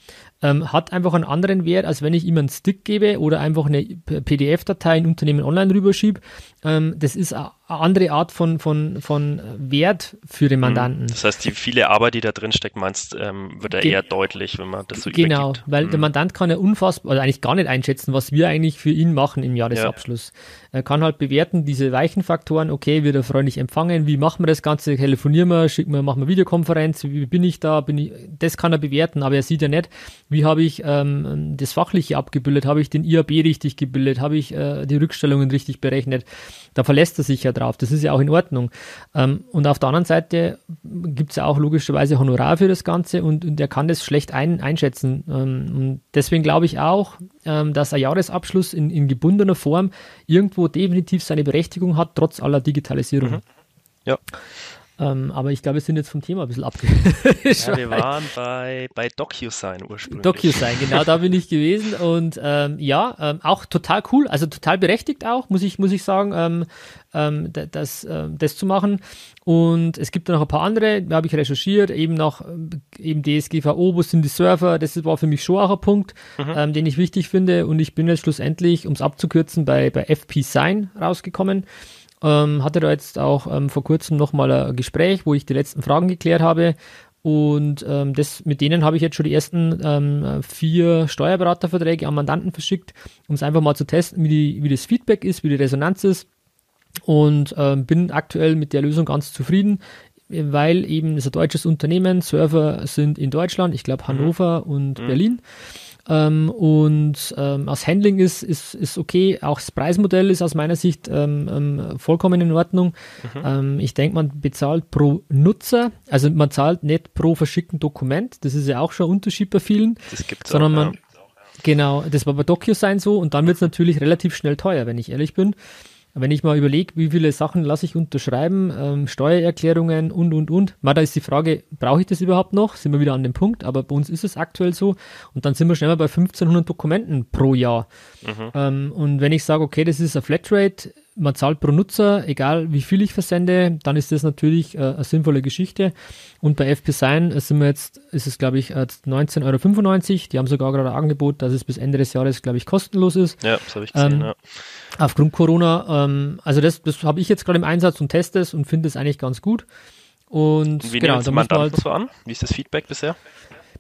ähm, hat einfach einen anderen Wert, als wenn ich ihm einen Stick gebe oder einfach eine PDF-Datei in Unternehmen online rüberschiebe. Ähm, das ist eine andere Art von, von, von Wert für den mhm. Mandanten. Das heißt, die viele Arbeit, die da drin steckt, meinst, ähm, wird er eher deutlich, wenn man das so Genau, übergibt. weil mhm. der Mandant kann ja unfassbar, oder eigentlich gar nicht einschätzen, was wir eigentlich für ihn machen im Jahresabschluss. Ja. Er kann halt bewerten, diese weichen Faktoren, okay, wird er freundlich empfangen, wie machen wir das Ganze, telefonieren wir, schicken wir, machen wir Videokonferenz, wie bin ich da, bin ich, das kann er bewerten, aber er sieht ja nicht, wie habe ich ähm, das Fachliche abgebildet, habe ich den IAB richtig gebildet, habe ich äh, die Rückstellungen richtig berechnet. Da verlässt er sich ja drauf, das ist ja auch in Ordnung. Ähm, und auf der anderen Seite gibt es ja auch logischerweise Honorar für das Ganze und, und er kann das schlecht ein, einschätzen. Ähm, und deswegen glaube ich auch, ähm, dass ein Jahresabschluss in, in gebundener Form irgendwo definitiv seine Berechtigung hat, trotz aller Digitalisierung. Mhm. Ja. Ähm, aber ich glaube, wir sind jetzt vom Thema ein bisschen abge. <laughs> ja, wir waren bei, bei DocuSign ursprünglich. DocuSign, genau, da bin ich gewesen. Und ähm, ja, ähm, auch total cool, also total berechtigt auch, muss ich, muss ich sagen, ähm, ähm, das, äh, das zu machen. Und es gibt da noch ein paar andere, da habe ich recherchiert, eben noch eben DSGVO, wo sind die Server, das war für mich schon auch ein Punkt, mhm. ähm, den ich wichtig finde. Und ich bin jetzt schlussendlich, um es abzukürzen, bei, bei FP Sign rausgekommen. Ähm, hatte da jetzt auch ähm, vor kurzem nochmal ein Gespräch, wo ich die letzten Fragen geklärt habe. Und ähm, das, mit denen habe ich jetzt schon die ersten ähm, vier Steuerberaterverträge an Mandanten verschickt, um es einfach mal zu testen, wie, die, wie das Feedback ist, wie die Resonanz ist. Und ähm, bin aktuell mit der Lösung ganz zufrieden, weil eben es ein deutsches Unternehmen, Server sind in Deutschland, ich glaube mhm. Hannover mhm. und mhm. Berlin. Ähm, und ähm, als Handling ist, ist, ist okay. Auch das Preismodell ist aus meiner Sicht ähm, ähm vollkommen in Ordnung. Mhm. Ähm, ich denke, man bezahlt pro Nutzer, also man zahlt nicht pro verschickten Dokument. Das ist ja auch schon ein Unterschied bei vielen. Das gibt's sondern auch, man, ja. Genau, das war bei DocuSign so und dann wird es natürlich relativ schnell teuer, wenn ich ehrlich bin. Wenn ich mal überlege, wie viele Sachen lasse ich unterschreiben, ähm, Steuererklärungen und, und, und, mal da ist die Frage, brauche ich das überhaupt noch? Sind wir wieder an dem Punkt, aber bei uns ist es aktuell so und dann sind wir schnell mal bei 1500 Dokumenten pro Jahr. Mhm. Ähm, und wenn ich sage, okay, das ist eine Flatrate, man zahlt pro Nutzer, egal wie viel ich versende, dann ist das natürlich äh, eine sinnvolle Geschichte. Und bei FP Sign äh, sind wir jetzt, ist es glaube ich 19,95 Euro. Die haben sogar gerade ein Angebot, dass es bis Ende des Jahres, glaube ich, kostenlos ist. Ja, das habe ich gesehen, ähm, ja. Aufgrund Corona, ähm, also das, das habe ich jetzt gerade im Einsatz und teste es und finde es eigentlich ganz gut. Und Wie genau, muss man halt, so an? Wie ist das Feedback bisher?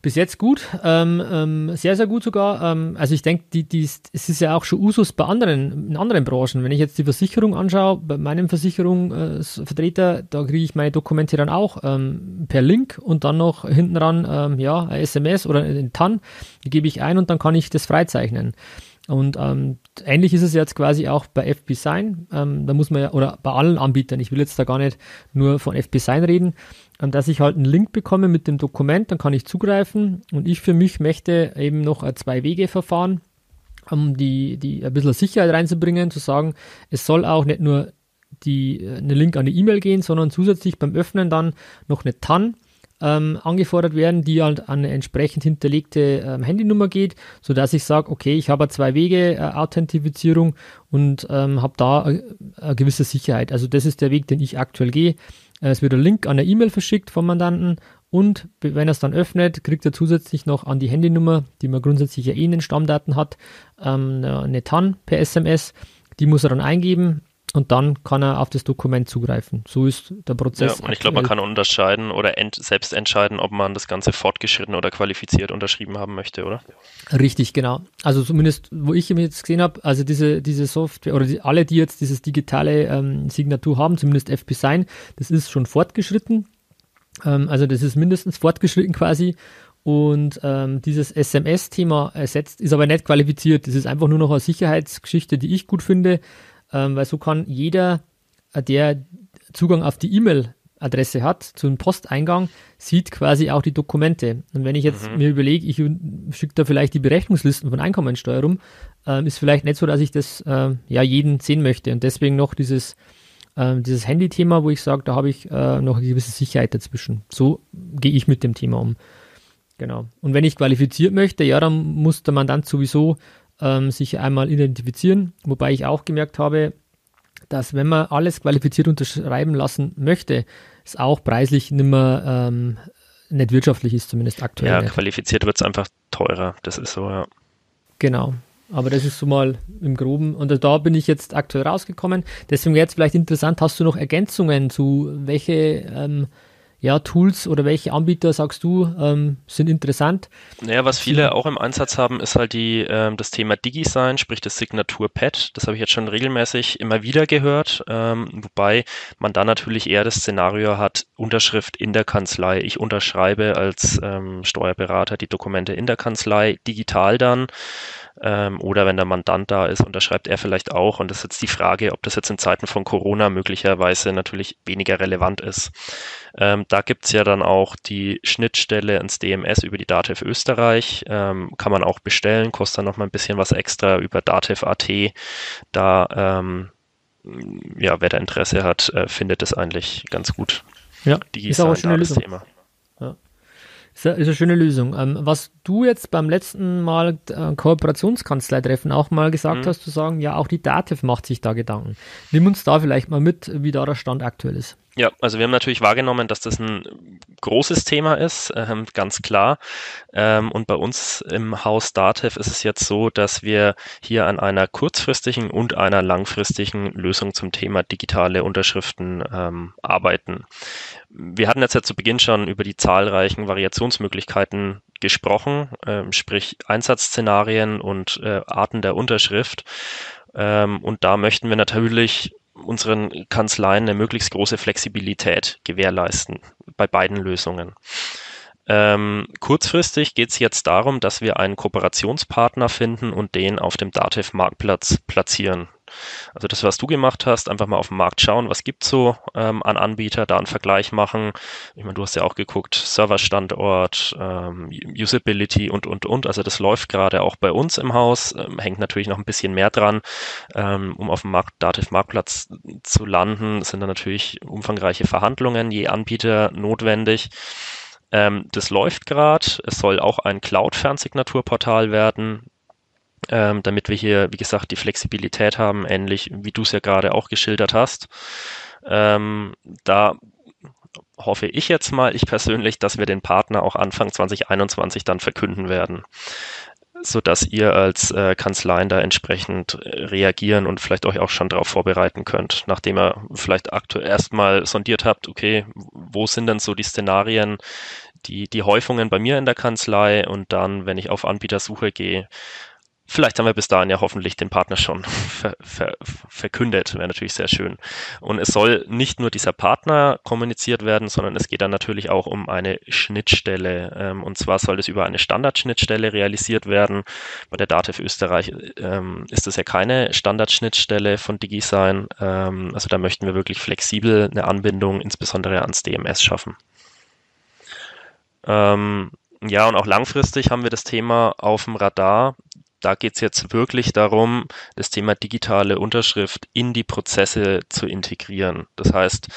Bis jetzt gut, ähm, ähm, sehr, sehr gut sogar. Ähm, also ich denke, die, die, es ist ja auch schon Usus bei anderen, in anderen Branchen. Wenn ich jetzt die Versicherung anschaue, bei meinem Versicherungsvertreter, da kriege ich meine Dokumente dann auch ähm, per Link und dann noch hinten ran, ähm, ja, ein SMS oder ein TAN, die gebe ich ein und dann kann ich das freizeichnen. Und ähm, ähnlich ist es jetzt quasi auch bei FP Sign. Ähm, da muss man ja, oder bei allen Anbietern, ich will jetzt da gar nicht nur von FP Sign reden, dass ich halt einen Link bekomme mit dem Dokument, dann kann ich zugreifen. Und ich für mich möchte eben noch ein Zwei-Wege-Verfahren, um die, die ein bisschen Sicherheit reinzubringen, zu sagen, es soll auch nicht nur die, eine Link an die E-Mail gehen, sondern zusätzlich beim Öffnen dann noch eine TAN ähm, angefordert werden, die halt an eine entsprechend hinterlegte ähm, Handynummer geht, so dass ich sage, okay, ich habe zwei Wege äh, Authentifizierung und ähm, habe da äh, eine gewisse Sicherheit. Also das ist der Weg, den ich aktuell gehe. Äh, es wird ein Link an eine E-Mail verschickt vom Mandanten und wenn er es dann öffnet, kriegt er zusätzlich noch an die Handynummer, die man grundsätzlich ja eh in den Stammdaten hat, ähm, eine TAN per SMS. Die muss er dann eingeben, und dann kann er auf das Dokument zugreifen. So ist der Prozess. Ja, und ich glaube, man kann unterscheiden oder ent selbst entscheiden, ob man das Ganze fortgeschritten oder qualifiziert unterschrieben haben möchte, oder? Richtig, genau. Also zumindest, wo ich jetzt gesehen habe, also diese, diese Software oder die, alle, die jetzt dieses digitale ähm, Signatur haben, zumindest FP Sign, das ist schon fortgeschritten. Ähm, also das ist mindestens fortgeschritten quasi. Und ähm, dieses SMS-Thema ersetzt, ist aber nicht qualifiziert. Das ist einfach nur noch eine Sicherheitsgeschichte, die ich gut finde, ähm, weil so kann jeder, äh, der Zugang auf die E-Mail-Adresse hat, zu einem Posteingang, sieht quasi auch die Dokumente. Und wenn ich jetzt mhm. mir überlege, ich schicke da vielleicht die Berechnungslisten von Einkommensteuer rum, ähm, ist vielleicht nicht so, dass ich das äh, ja jeden sehen möchte. Und deswegen noch dieses, äh, dieses Handy-Thema, wo ich sage, da habe ich äh, noch eine gewisse Sicherheit dazwischen. So gehe ich mit dem Thema um. Genau. Und wenn ich qualifiziert möchte, ja, dann muss der Mandant sowieso ähm, sich einmal identifizieren, wobei ich auch gemerkt habe, dass wenn man alles qualifiziert unterschreiben lassen möchte, es auch preislich nicht mehr ähm, nicht wirtschaftlich ist, zumindest aktuell. Ja, nicht. qualifiziert wird es einfach teurer, das ist so, ja. Genau. Aber das ist so mal im Groben. Und da bin ich jetzt aktuell rausgekommen. Deswegen wäre jetzt vielleicht interessant, hast du noch Ergänzungen zu welche ähm, ja, Tools oder welche Anbieter sagst du ähm, sind interessant? Naja, was viele auch im Einsatz haben, ist halt die, ähm, das Thema DigiSign, sprich das Signaturpad. Das habe ich jetzt schon regelmäßig immer wieder gehört, ähm, wobei man da natürlich eher das Szenario hat, Unterschrift in der Kanzlei. Ich unterschreibe als ähm, Steuerberater die Dokumente in der Kanzlei, digital dann. Ähm, oder wenn der Mandant da ist, unterschreibt er vielleicht auch. Und das ist jetzt die Frage, ob das jetzt in Zeiten von Corona möglicherweise natürlich weniger relevant ist. Ähm, da gibt's ja dann auch die Schnittstelle ins DMS über die Datev Österreich. Ähm, kann man auch bestellen, kostet dann nochmal ein bisschen was extra über Datev.at. Da, ähm, ja, wer da Interesse hat, äh, findet es eigentlich ganz gut. Ja, die ist auch ein schönes Thema. Ist eine schöne Lösung. Ähm, was du jetzt beim letzten Mal äh, Kooperationskanzleitreffen auch mal gesagt mhm. hast, zu sagen, ja, auch die DATEV macht sich da Gedanken. Nimm uns da vielleicht mal mit, wie da der Stand aktuell ist. Ja, also wir haben natürlich wahrgenommen, dass das ein großes Thema ist, ähm, ganz klar. Ähm, und bei uns im Haus Datev ist es jetzt so, dass wir hier an einer kurzfristigen und einer langfristigen Lösung zum Thema digitale Unterschriften ähm, arbeiten. Wir hatten jetzt ja zu Beginn schon über die zahlreichen Variationsmöglichkeiten gesprochen, ähm, sprich Einsatzszenarien und äh, Arten der Unterschrift. Ähm, und da möchten wir natürlich unseren Kanzleien eine möglichst große Flexibilität gewährleisten bei beiden Lösungen. Ähm, kurzfristig geht es jetzt darum, dass wir einen Kooperationspartner finden und den auf dem Dativ-Marktplatz platzieren. Also das, was du gemacht hast, einfach mal auf den Markt schauen, was gibt's so ähm, an Anbieter, da einen Vergleich machen. Ich meine, du hast ja auch geguckt, Serverstandort, ähm, Usability und, und, und. Also das läuft gerade auch bei uns im Haus, ähm, hängt natürlich noch ein bisschen mehr dran. Ähm, um auf dem Markt, Dativ Marktplatz zu landen, sind da natürlich umfangreiche Verhandlungen, je Anbieter notwendig. Ähm, das läuft gerade. Es soll auch ein Cloud-Fernsignaturportal werden, ähm, damit wir hier, wie gesagt, die Flexibilität haben, ähnlich wie du es ja gerade auch geschildert hast. Ähm, da hoffe ich jetzt mal, ich persönlich, dass wir den Partner auch Anfang 2021 dann verkünden werden so dass ihr als äh, Kanzleien da entsprechend äh, reagieren und vielleicht euch auch schon darauf vorbereiten könnt, nachdem ihr vielleicht aktuell erstmal sondiert habt, okay, wo sind denn so die Szenarien, die, die Häufungen bei mir in der Kanzlei und dann, wenn ich auf Anbietersuche gehe, Vielleicht haben wir bis dahin ja hoffentlich den Partner schon ver, ver, verkündet, wäre natürlich sehr schön. Und es soll nicht nur dieser Partner kommuniziert werden, sondern es geht dann natürlich auch um eine Schnittstelle. Ähm, und zwar soll das über eine Standardschnittstelle realisiert werden. Bei der DATEV Österreich ähm, ist das ja keine Standardschnittstelle von DigiSign. Ähm, also da möchten wir wirklich flexibel eine Anbindung insbesondere ans DMS schaffen. Ähm, ja, und auch langfristig haben wir das Thema auf dem Radar, da geht es jetzt wirklich darum, das Thema digitale Unterschrift in die Prozesse zu integrieren. Das heißt,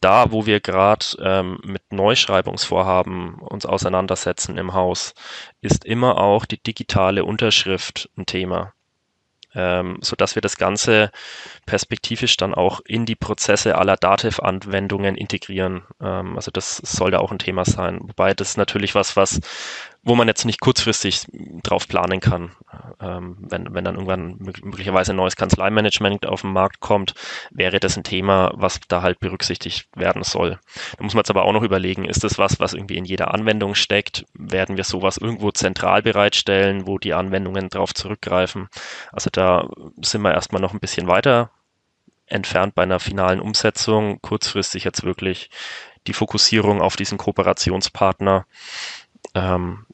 da, wo wir gerade ähm, mit Neuschreibungsvorhaben uns auseinandersetzen im Haus, ist immer auch die digitale Unterschrift ein Thema ähm, so dass wir das Ganze perspektivisch dann auch in die Prozesse aller Dativ-Anwendungen integrieren. Ähm, also das soll da auch ein Thema sein. Wobei das ist natürlich was, was wo man jetzt nicht kurzfristig drauf planen kann. Ähm, wenn, wenn dann irgendwann möglicherweise ein neues Kanzleimanagement auf den Markt kommt, wäre das ein Thema, was da halt berücksichtigt werden soll. Da muss man jetzt aber auch noch überlegen, ist das was, was irgendwie in jeder Anwendung steckt? Werden wir sowas irgendwo zentral bereitstellen, wo die Anwendungen drauf zurückgreifen? Also da sind wir erstmal noch ein bisschen weiter entfernt bei einer finalen Umsetzung. Kurzfristig jetzt wirklich die Fokussierung auf diesen Kooperationspartner, ähm,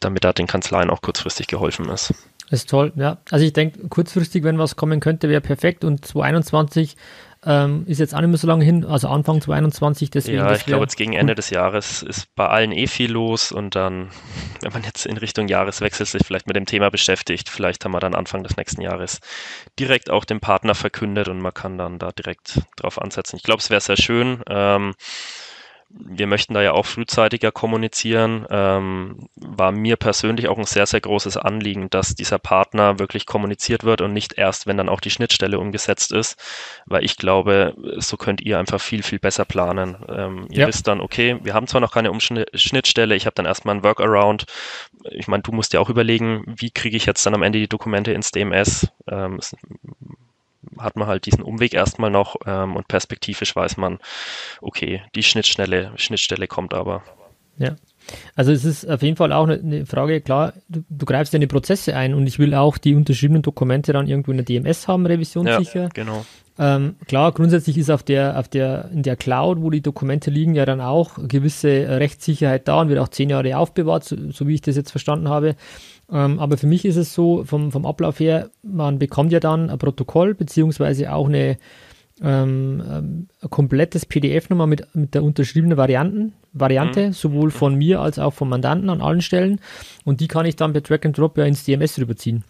damit da den Kanzleien auch kurzfristig geholfen ist. Das ist toll, ja. Also ich denke, kurzfristig, wenn was kommen könnte, wäre perfekt. Und 2021 ähm, ist jetzt auch nicht mehr so lange hin, also Anfang 2022. Deswegen, ja, ich glaube, jetzt gegen Ende des Jahres ist bei allen eh viel los. Und dann, <laughs> wenn man jetzt in Richtung Jahreswechsel sich vielleicht mit dem Thema beschäftigt, vielleicht haben wir dann Anfang des nächsten Jahres direkt auch den Partner verkündet und man kann dann da direkt drauf ansetzen. Ich glaube, es wäre sehr schön. Ähm, wir möchten da ja auch frühzeitiger kommunizieren. Ähm, war mir persönlich auch ein sehr, sehr großes Anliegen, dass dieser Partner wirklich kommuniziert wird und nicht erst, wenn dann auch die Schnittstelle umgesetzt ist, weil ich glaube, so könnt ihr einfach viel, viel besser planen. Ähm, ihr ja. wisst dann, okay, wir haben zwar noch keine Umschnittstelle, ich habe dann erstmal ein Workaround. Ich meine, du musst dir auch überlegen, wie kriege ich jetzt dann am Ende die Dokumente ins DMS? Ähm, hat man halt diesen Umweg erstmal noch ähm, und perspektivisch weiß man, okay, die Schnittstelle, Schnittstelle kommt aber. Ja. Also es ist auf jeden Fall auch eine Frage, klar, du, du greifst deine Prozesse ein und ich will auch die unterschriebenen Dokumente dann irgendwo in der DMS haben, revisionssicher. Ja, genau. Ähm, klar, grundsätzlich ist auf der, auf der, in der Cloud, wo die Dokumente liegen, ja dann auch gewisse Rechtssicherheit da und wird auch zehn Jahre aufbewahrt, so, so wie ich das jetzt verstanden habe. Ähm, aber für mich ist es so, vom, vom Ablauf her, man bekommt ja dann ein Protokoll, beziehungsweise auch eine, ähm, ähm ein komplettes PDF nochmal mit, mit der unterschriebenen Varianten, Variante, mhm. sowohl von mir als auch vom Mandanten an allen Stellen. Und die kann ich dann per Drag and Drop ja ins DMS rüberziehen.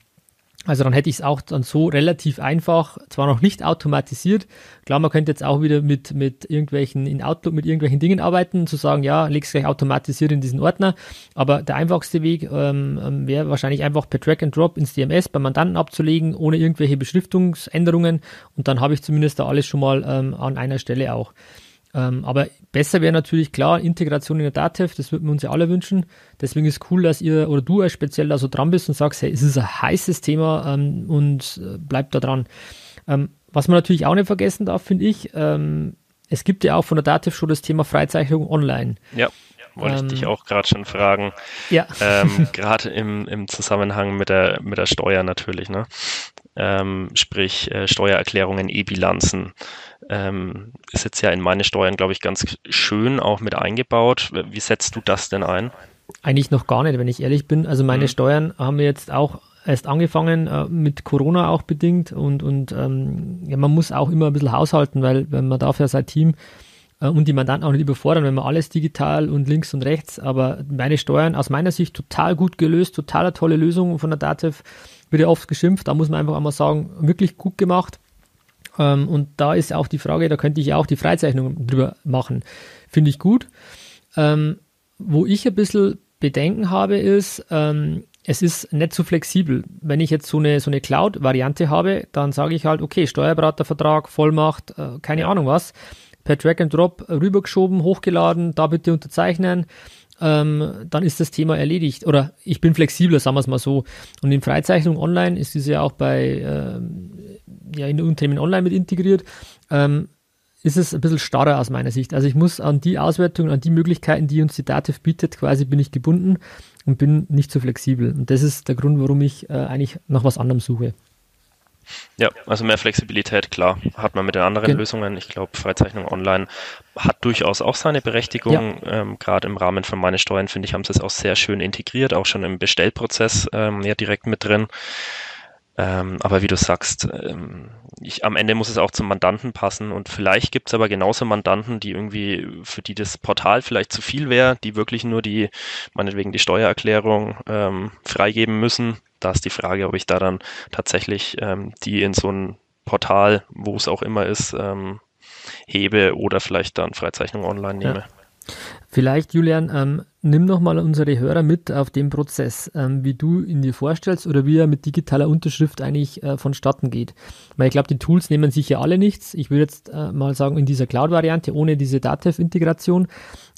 Also dann hätte ich es auch dann so relativ einfach, zwar noch nicht automatisiert. Klar, man könnte jetzt auch wieder mit, mit irgendwelchen, in Outlook mit irgendwelchen Dingen arbeiten, zu sagen, ja, leg's gleich automatisiert in diesen Ordner. Aber der einfachste Weg ähm, ähm wäre wahrscheinlich einfach per Drag and Drop ins DMS beim Mandanten abzulegen, ohne irgendwelche Beschriftungsänderungen. Und dann habe ich zumindest da alles schon mal ähm, an einer Stelle auch. Ähm, aber besser wäre natürlich klar Integration in der DATEV, das würden wir uns ja alle wünschen. Deswegen ist cool, dass ihr oder du als speziell da so dran bist und sagst, hey, es ist ein heißes Thema ähm, und äh, bleibt da dran. Ähm, was man natürlich auch nicht vergessen darf, finde ich, ähm, es gibt ja auch von der DATEV schon das Thema Freizeichnung online. Ja. Wollte ich dich ähm, auch gerade schon fragen. Ja. Ähm, <laughs> gerade im, im Zusammenhang mit der, mit der Steuer natürlich, ne? Sprich äh, Steuererklärungen, E-Bilanzen ähm, ist jetzt ja in meine Steuern, glaube ich, ganz schön auch mit eingebaut. Wie setzt du das denn ein? Eigentlich noch gar nicht, wenn ich ehrlich bin. Also meine mhm. Steuern haben wir jetzt auch erst angefangen, äh, mit Corona auch bedingt und, und ähm, ja, man muss auch immer ein bisschen haushalten, weil man darf ja sein Team äh, und die Mandanten auch nicht überfordern, wenn man alles digital und links und rechts, aber meine Steuern aus meiner Sicht total gut gelöst, total tolle Lösung von der DATEV, wird ja oft geschimpft, da muss man einfach einmal sagen, wirklich gut gemacht. Ähm, und da ist auch die Frage, da könnte ich auch die Freizeichnung drüber machen. Finde ich gut. Ähm, wo ich ein bisschen Bedenken habe, ist, ähm, es ist nicht so flexibel. Wenn ich jetzt so eine, so eine Cloud-Variante habe, dann sage ich halt, okay, Steuerberatervertrag, Vollmacht, äh, keine Ahnung was, per Drag and Drop rübergeschoben, hochgeladen, da bitte unterzeichnen, ähm, dann ist das Thema erledigt. Oder ich bin flexibler, sagen wir es mal so. Und in Freizeichnung online ist es ja auch bei ähm, ja, in Unternehmen online mit integriert, ähm, ist es ein bisschen starrer aus meiner Sicht. Also ich muss an die Auswertungen, an die Möglichkeiten, die uns die Dativ bietet, quasi bin ich gebunden und bin nicht so flexibel. Und das ist der Grund, warum ich äh, eigentlich nach was anderem suche. Ja, also mehr Flexibilität, klar, hat man mit den anderen Gen Lösungen. Ich glaube, Freizeichnung online hat durchaus auch seine Berechtigung. Ja. Ähm, Gerade im Rahmen von meine Steuern, finde ich, haben sie es auch sehr schön integriert, auch schon im Bestellprozess ähm, ja direkt mit drin. Ähm, aber wie du sagst, ähm, ich, am Ende muss es auch zum Mandanten passen und vielleicht gibt es aber genauso Mandanten, die irgendwie, für die das Portal vielleicht zu viel wäre, die wirklich nur die, meinetwegen die Steuererklärung ähm, freigeben müssen. Da ist die Frage, ob ich da dann tatsächlich ähm, die in so ein Portal, wo es auch immer ist, ähm, hebe oder vielleicht dann Freizeichnung online nehme. Ja. Vielleicht, Julian, ähm, nimm nochmal unsere Hörer mit auf den Prozess, ähm, wie du ihn dir vorstellst oder wie er mit digitaler Unterschrift eigentlich äh, vonstatten geht. Weil ich glaube, die Tools nehmen sicher alle nichts. Ich würde jetzt äh, mal sagen, in dieser Cloud-Variante ohne diese Datev-Integration.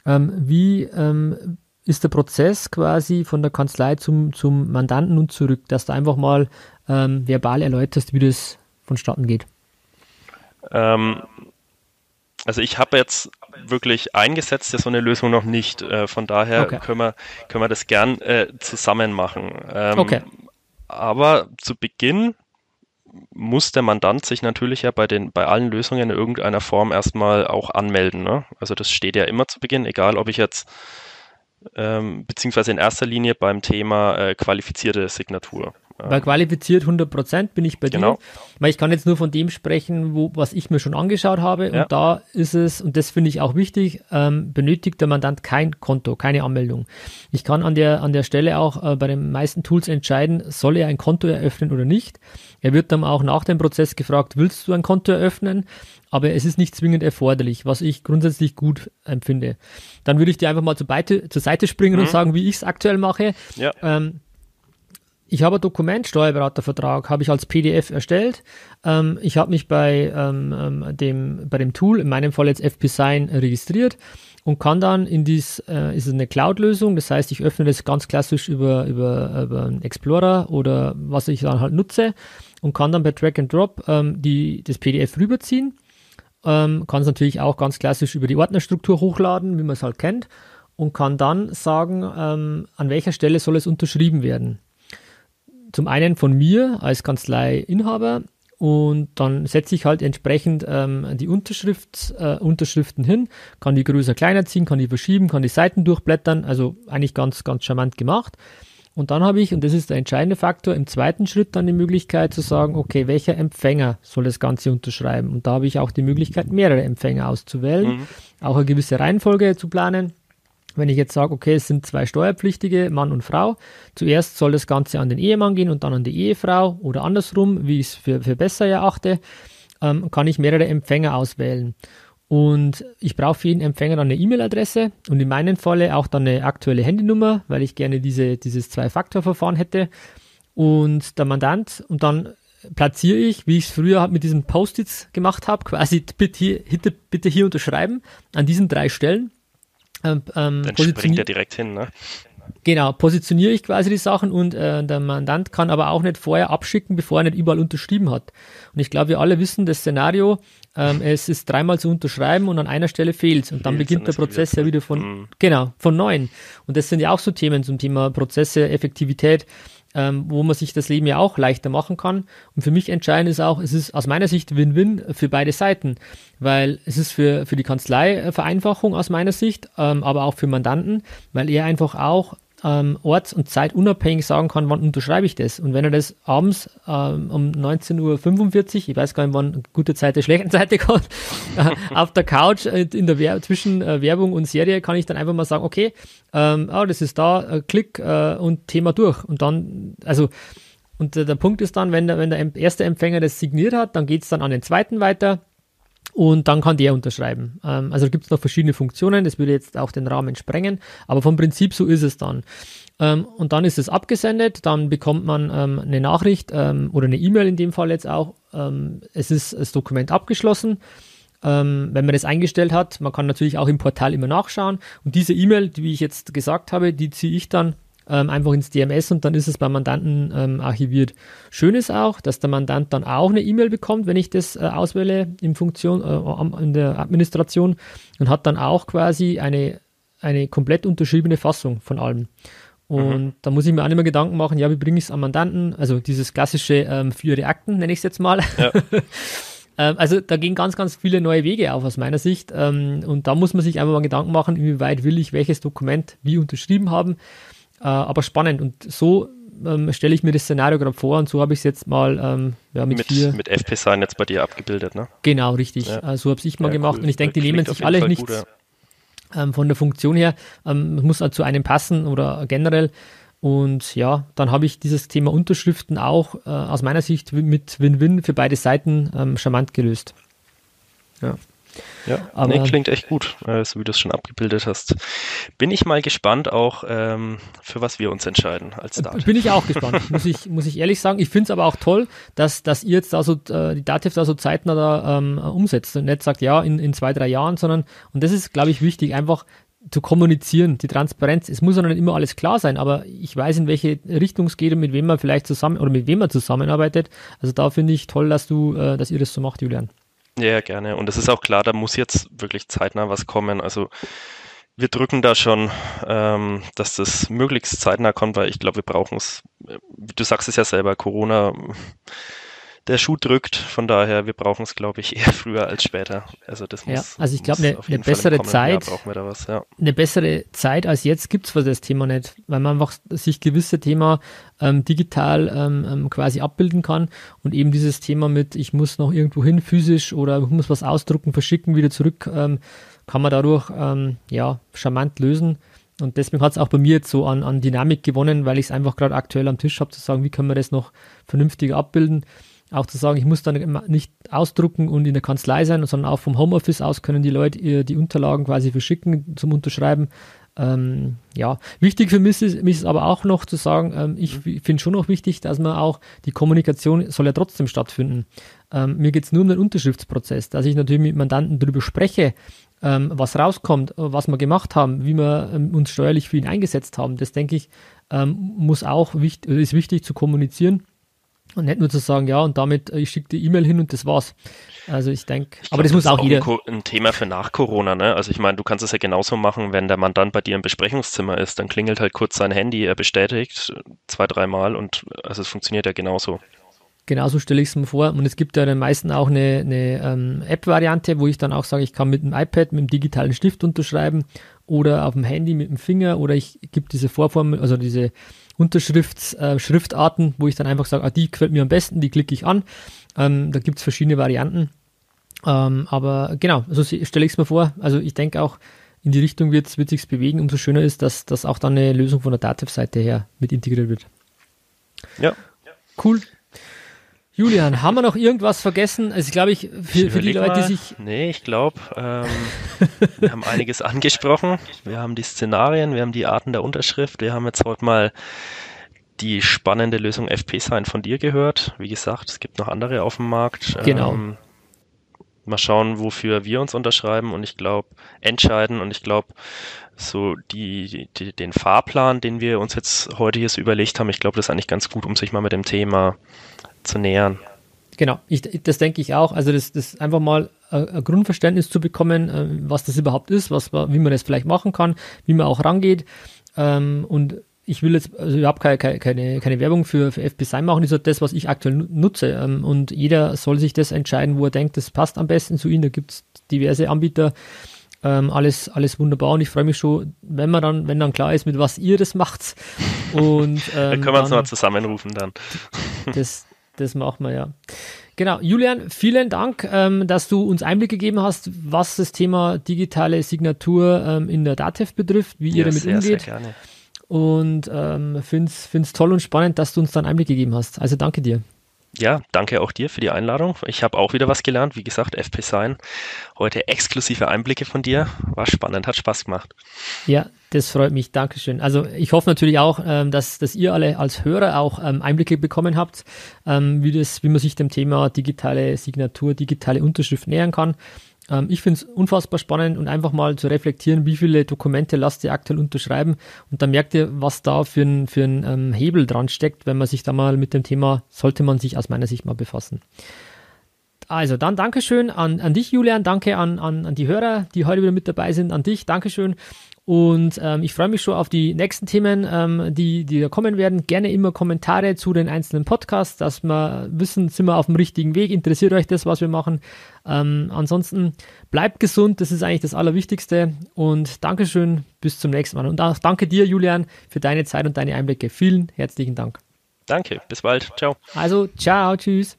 Ähm, wie ähm, ist der Prozess quasi von der Kanzlei zum, zum Mandanten und zurück, dass du einfach mal ähm, verbal erläuterst, wie das vonstatten geht? Ähm, also ich habe jetzt wirklich eingesetzt ja so eine Lösung noch nicht. Äh, von daher okay. können, wir, können wir das gern äh, zusammen machen. Ähm, okay. Aber zu Beginn muss der Mandant sich natürlich ja bei den, bei allen Lösungen in irgendeiner Form erstmal auch anmelden. Ne? Also das steht ja immer zu Beginn, egal ob ich jetzt ähm, beziehungsweise in erster Linie beim Thema äh, qualifizierte Signatur. Weil qualifiziert 100 Prozent bin ich bei genau. dir. Weil ich kann jetzt nur von dem sprechen, wo, was ich mir schon angeschaut habe. Ja. Und da ist es, und das finde ich auch wichtig, ähm, benötigt der Mandant kein Konto, keine Anmeldung. Ich kann an der, an der Stelle auch äh, bei den meisten Tools entscheiden, soll er ein Konto eröffnen oder nicht. Er wird dann auch nach dem Prozess gefragt, willst du ein Konto eröffnen? Aber es ist nicht zwingend erforderlich, was ich grundsätzlich gut empfinde. Dann würde ich dir einfach mal zur, Beite, zur Seite springen mhm. und sagen, wie ich es aktuell mache. Ja. Ähm, ich habe ein Dokument, Steuerberatervertrag, habe ich als PDF erstellt. Ähm, ich habe mich bei, ähm, ähm, dem, bei dem Tool, in meinem Fall jetzt FP-Sign, registriert und kann dann in dies, äh, ist es eine Cloud-Lösung, das heißt, ich öffne das ganz klassisch über, über, über Explorer oder was ich dann halt nutze und kann dann bei Drag and Drop ähm, die, das PDF rüberziehen. Ähm, kann es natürlich auch ganz klassisch über die Ordnerstruktur hochladen, wie man es halt kennt und kann dann sagen, ähm, an welcher Stelle soll es unterschrieben werden zum einen von mir als Kanzleiinhaber und dann setze ich halt entsprechend ähm, die Unterschrift, äh, Unterschriften hin, kann die größer, kleiner ziehen, kann die verschieben, kann die Seiten durchblättern, also eigentlich ganz, ganz charmant gemacht. Und dann habe ich, und das ist der entscheidende Faktor, im zweiten Schritt dann die Möglichkeit zu sagen, okay, welcher Empfänger soll das Ganze unterschreiben? Und da habe ich auch die Möglichkeit, mehrere Empfänger auszuwählen, mhm. auch eine gewisse Reihenfolge zu planen. Wenn ich jetzt sage, okay, es sind zwei Steuerpflichtige, Mann und Frau, zuerst soll das Ganze an den Ehemann gehen und dann an die Ehefrau oder andersrum, wie ich es für, für besser erachte, ähm, kann ich mehrere Empfänger auswählen. Und ich brauche für jeden Empfänger dann eine E-Mail-Adresse und in meinem Falle auch dann eine aktuelle Handynummer, weil ich gerne diese, dieses Zwei-Faktor-Verfahren hätte. Und der Mandant, und dann platziere ich, wie ich es früher mit diesen Post-its gemacht habe, quasi bitte hier, bitte hier unterschreiben, an diesen drei Stellen. Ähm, ähm, Dann springt er direkt hin, ne? Genau, positioniere ich quasi die Sachen und äh, der Mandant kann aber auch nicht vorher abschicken, bevor er nicht überall unterschrieben hat. Und ich glaube, wir alle wissen das Szenario, ähm, es ist dreimal zu unterschreiben und an einer Stelle fehlt Und dann beginnt der Prozess ja wieder von, mhm. genau, von neuem. Und das sind ja auch so Themen zum Thema Prozesse, Effektivität ähm, wo man sich das Leben ja auch leichter machen kann. Und für mich entscheidend ist auch, es ist aus meiner Sicht Win-Win für beide Seiten, weil es ist für, für die Kanzlei Vereinfachung aus meiner Sicht, ähm, aber auch für Mandanten, weil er einfach auch ähm, orts- und zeitunabhängig sagen kann, wann unterschreibe ich das. Und wenn er das abends ähm, um 19.45 Uhr, ich weiß gar nicht, wann gute Zeit der schlechten Seite kommt, <laughs> auf der Couch äh, in der Wer zwischen äh, Werbung und Serie kann ich dann einfach mal sagen, okay, ähm, oh, das ist da, äh, Klick äh, und Thema durch. Und dann, also und der Punkt ist dann, wenn der, wenn der erste Empfänger das signiert hat, dann geht es dann an den zweiten weiter und dann kann der unterschreiben. Ähm, also gibt es noch verschiedene Funktionen, das würde jetzt auch den Rahmen sprengen, aber vom Prinzip so ist es dann. Ähm, und dann ist es abgesendet, dann bekommt man ähm, eine Nachricht ähm, oder eine E-Mail in dem Fall jetzt auch. Ähm, es ist das Dokument abgeschlossen. Ähm, wenn man das eingestellt hat, man kann natürlich auch im Portal immer nachschauen. Und diese E-Mail, die wie ich jetzt gesagt habe, die ziehe ich dann ähm, einfach ins DMS und dann ist es beim Mandanten ähm, archiviert. Schön ist auch, dass der Mandant dann auch eine E-Mail bekommt, wenn ich das äh, auswähle in Funktion, äh, in der Administration und hat dann auch quasi eine, eine komplett unterschriebene Fassung von allem. Und mhm. da muss ich mir auch nicht mehr Gedanken machen, ja, wie bringe ich es am Mandanten? Also dieses klassische ähm, für ihre Akten, nenne ich es jetzt mal. Ja. <laughs> Ähm, also da gehen ganz, ganz viele neue Wege auf aus meiner Sicht. Ähm, und da muss man sich einfach mal Gedanken machen, inwieweit will ich welches Dokument wie unterschrieben haben. Äh, aber spannend. Und so ähm, stelle ich mir das Szenario gerade vor und so habe ich es jetzt mal ähm, ja, mit, mit, vier. mit FP-Sign jetzt bei dir abgebildet, ne? Genau, richtig. Ja. Äh, so habe ich mal ja, gemacht cool. und ich denke, die nehmen sich alle nichts gut, ja. ähm, von der Funktion her. Ähm, muss halt zu einem passen oder generell. Und ja, dann habe ich dieses Thema Unterschriften auch äh, aus meiner Sicht mit Win-Win für beide Seiten ähm, charmant gelöst. Ja. Ja, aber nee, klingt echt gut, äh, so wie du es schon abgebildet hast. Bin ich mal gespannt auch, ähm, für was wir uns entscheiden als Dativ. Bin ich auch gespannt, <laughs> muss ich, muss ich ehrlich sagen. Ich finde es aber auch toll, dass, dass ihr jetzt da so, äh, die Dativ da so zeitnah da ähm, umsetzt und nicht sagt, ja, in, in zwei, drei Jahren, sondern, und das ist, glaube ich, wichtig, einfach zu kommunizieren, die Transparenz. Es muss ja nicht immer alles klar sein, aber ich weiß, in welche Richtung es geht und mit wem man vielleicht zusammen oder mit wem man zusammenarbeitet. Also da finde ich toll, dass du, äh, dass ihr das so macht, Julian. Ja, gerne. Und es ist auch klar, da muss jetzt wirklich zeitnah was kommen. Also wir drücken da schon, ähm, dass das möglichst zeitnah kommt, weil ich glaube, wir brauchen es. Du sagst es ja selber, Corona der Schuh drückt. Von daher, wir brauchen es, glaube ich, <laughs> eher früher als später. Also das muss, ja, also ich glaube, eine, eine bessere Zeit, was, ja. eine bessere Zeit als jetzt gibt es für das Thema nicht, weil man einfach sich gewisse Thema ähm, digital ähm, ähm, quasi abbilden kann und eben dieses Thema mit, ich muss noch irgendwo hin physisch oder ich muss was ausdrucken, verschicken, wieder zurück, ähm, kann man dadurch ähm, ja charmant lösen. Und deswegen hat es auch bei mir jetzt so an, an Dynamik gewonnen, weil ich es einfach gerade aktuell am Tisch habe, zu sagen, wie können wir das noch vernünftiger abbilden. Auch zu sagen, ich muss dann nicht ausdrucken und in der Kanzlei sein, sondern auch vom Homeoffice aus können die Leute die Unterlagen quasi verschicken zum Unterschreiben. Ähm, ja, wichtig für mich ist, mich ist aber auch noch zu sagen, ähm, ich mhm. finde schon noch wichtig, dass man auch, die Kommunikation soll ja trotzdem stattfinden. Ähm, mir geht es nur um den Unterschriftsprozess, dass ich natürlich mit Mandanten darüber spreche, ähm, was rauskommt, was wir gemacht haben, wie wir ähm, uns steuerlich für ihn eingesetzt haben. Das denke ich, ähm, muss auch wichtig, ist wichtig zu kommunizieren. Und nicht nur zu sagen, ja, und damit, äh, ich schicke die E-Mail hin und das war's. Also ich denke, aber das, das muss auch, auch jeder. Ein, ein Thema für nach Corona, ne? Also ich meine, du kannst es ja genauso machen, wenn der Mandant bei dir im Besprechungszimmer ist, dann klingelt halt kurz sein Handy, er bestätigt zwei, dreimal und also es funktioniert ja genauso. Genauso stelle ich es mir vor. Und es gibt ja den meisten auch eine, eine ähm, App-Variante, wo ich dann auch sage, ich kann mit dem iPad, mit dem digitalen Stift unterschreiben oder auf dem Handy mit dem Finger oder ich gebe diese Vorform, also diese Unterschriftsschriftarten, äh, wo ich dann einfach sage, ah, die gefällt mir am besten, die klicke ich an. Ähm, da gibt es verschiedene Varianten. Ähm, aber genau, so stelle ich es mir vor. Also ich denke auch, in die Richtung wird es sich bewegen, umso schöner ist, dass das auch dann eine Lösung von der Dativ-Seite her mit integriert wird. Ja. Cool. Julian, haben wir noch irgendwas vergessen? Also, glaube ich, für, für die Leute, mal. die sich. Nee, ich glaube, ähm, <laughs> wir haben einiges angesprochen. Wir haben die Szenarien, wir haben die Arten der Unterschrift. Wir haben jetzt heute mal die spannende Lösung FP-Sign von dir gehört. Wie gesagt, es gibt noch andere auf dem Markt. Genau. Ähm, mal schauen, wofür wir uns unterschreiben und ich glaube, entscheiden und ich glaube, so die, die, den Fahrplan, den wir uns jetzt heute hier so überlegt haben, ich glaube, das ist eigentlich ganz gut, um sich mal mit dem Thema zu nähern. Genau, ich, das denke ich auch. Also das, das einfach mal ein, ein Grundverständnis zu bekommen, äh, was das überhaupt ist, was, wie man das vielleicht machen kann, wie man auch rangeht. Ähm, und ich will jetzt also überhaupt keine, keine, keine Werbung für, für FP machen, das ist das, was ich aktuell nutze. Ähm, und jeder soll sich das entscheiden, wo er denkt, das passt am besten zu ihm. Da gibt es diverse Anbieter. Ähm, alles, alles wunderbar und ich freue mich schon, wenn man dann, wenn dann klar ist, mit was ihr das macht. <laughs> Und, ähm, dann können wir uns mal zusammenrufen dann. Das, das machen wir ja. Genau, Julian, vielen Dank, ähm, dass du uns Einblick gegeben hast, was das Thema digitale Signatur ähm, in der DATEV betrifft, wie ihr damit sehr, umgeht. Sehr gerne. Und ähm, finde es toll und spannend, dass du uns dann Einblick gegeben hast. Also danke dir. Ja, danke auch dir für die Einladung. Ich habe auch wieder was gelernt. Wie gesagt, FP Sign. Heute exklusive Einblicke von dir. War spannend, hat Spaß gemacht. Ja, das freut mich. Dankeschön. Also ich hoffe natürlich auch, ähm, dass, dass ihr alle als Hörer auch ähm, Einblicke bekommen habt, ähm, wie, das, wie man sich dem Thema digitale Signatur, digitale Unterschrift nähern kann. Ähm, ich finde es unfassbar spannend und einfach mal zu reflektieren, wie viele Dokumente lasst ihr aktuell unterschreiben und dann merkt ihr, was da für ein, für ein ähm, Hebel dran steckt, wenn man sich da mal mit dem Thema, sollte man sich aus meiner Sicht mal befassen. Also dann Dankeschön an, an dich, Julian, danke an, an, an die Hörer, die heute wieder mit dabei sind, an dich, Dankeschön und ähm, ich freue mich schon auf die nächsten Themen, ähm, die, die da kommen werden. Gerne immer Kommentare zu den einzelnen Podcasts, dass wir wissen, sind wir auf dem richtigen Weg, interessiert euch das, was wir machen. Ähm, ansonsten bleibt gesund, das ist eigentlich das Allerwichtigste. Und Dankeschön, bis zum nächsten Mal. Und auch danke dir, Julian, für deine Zeit und deine Einblicke. Vielen herzlichen Dank. Danke, bis bald. Ciao. Also, ciao, tschüss.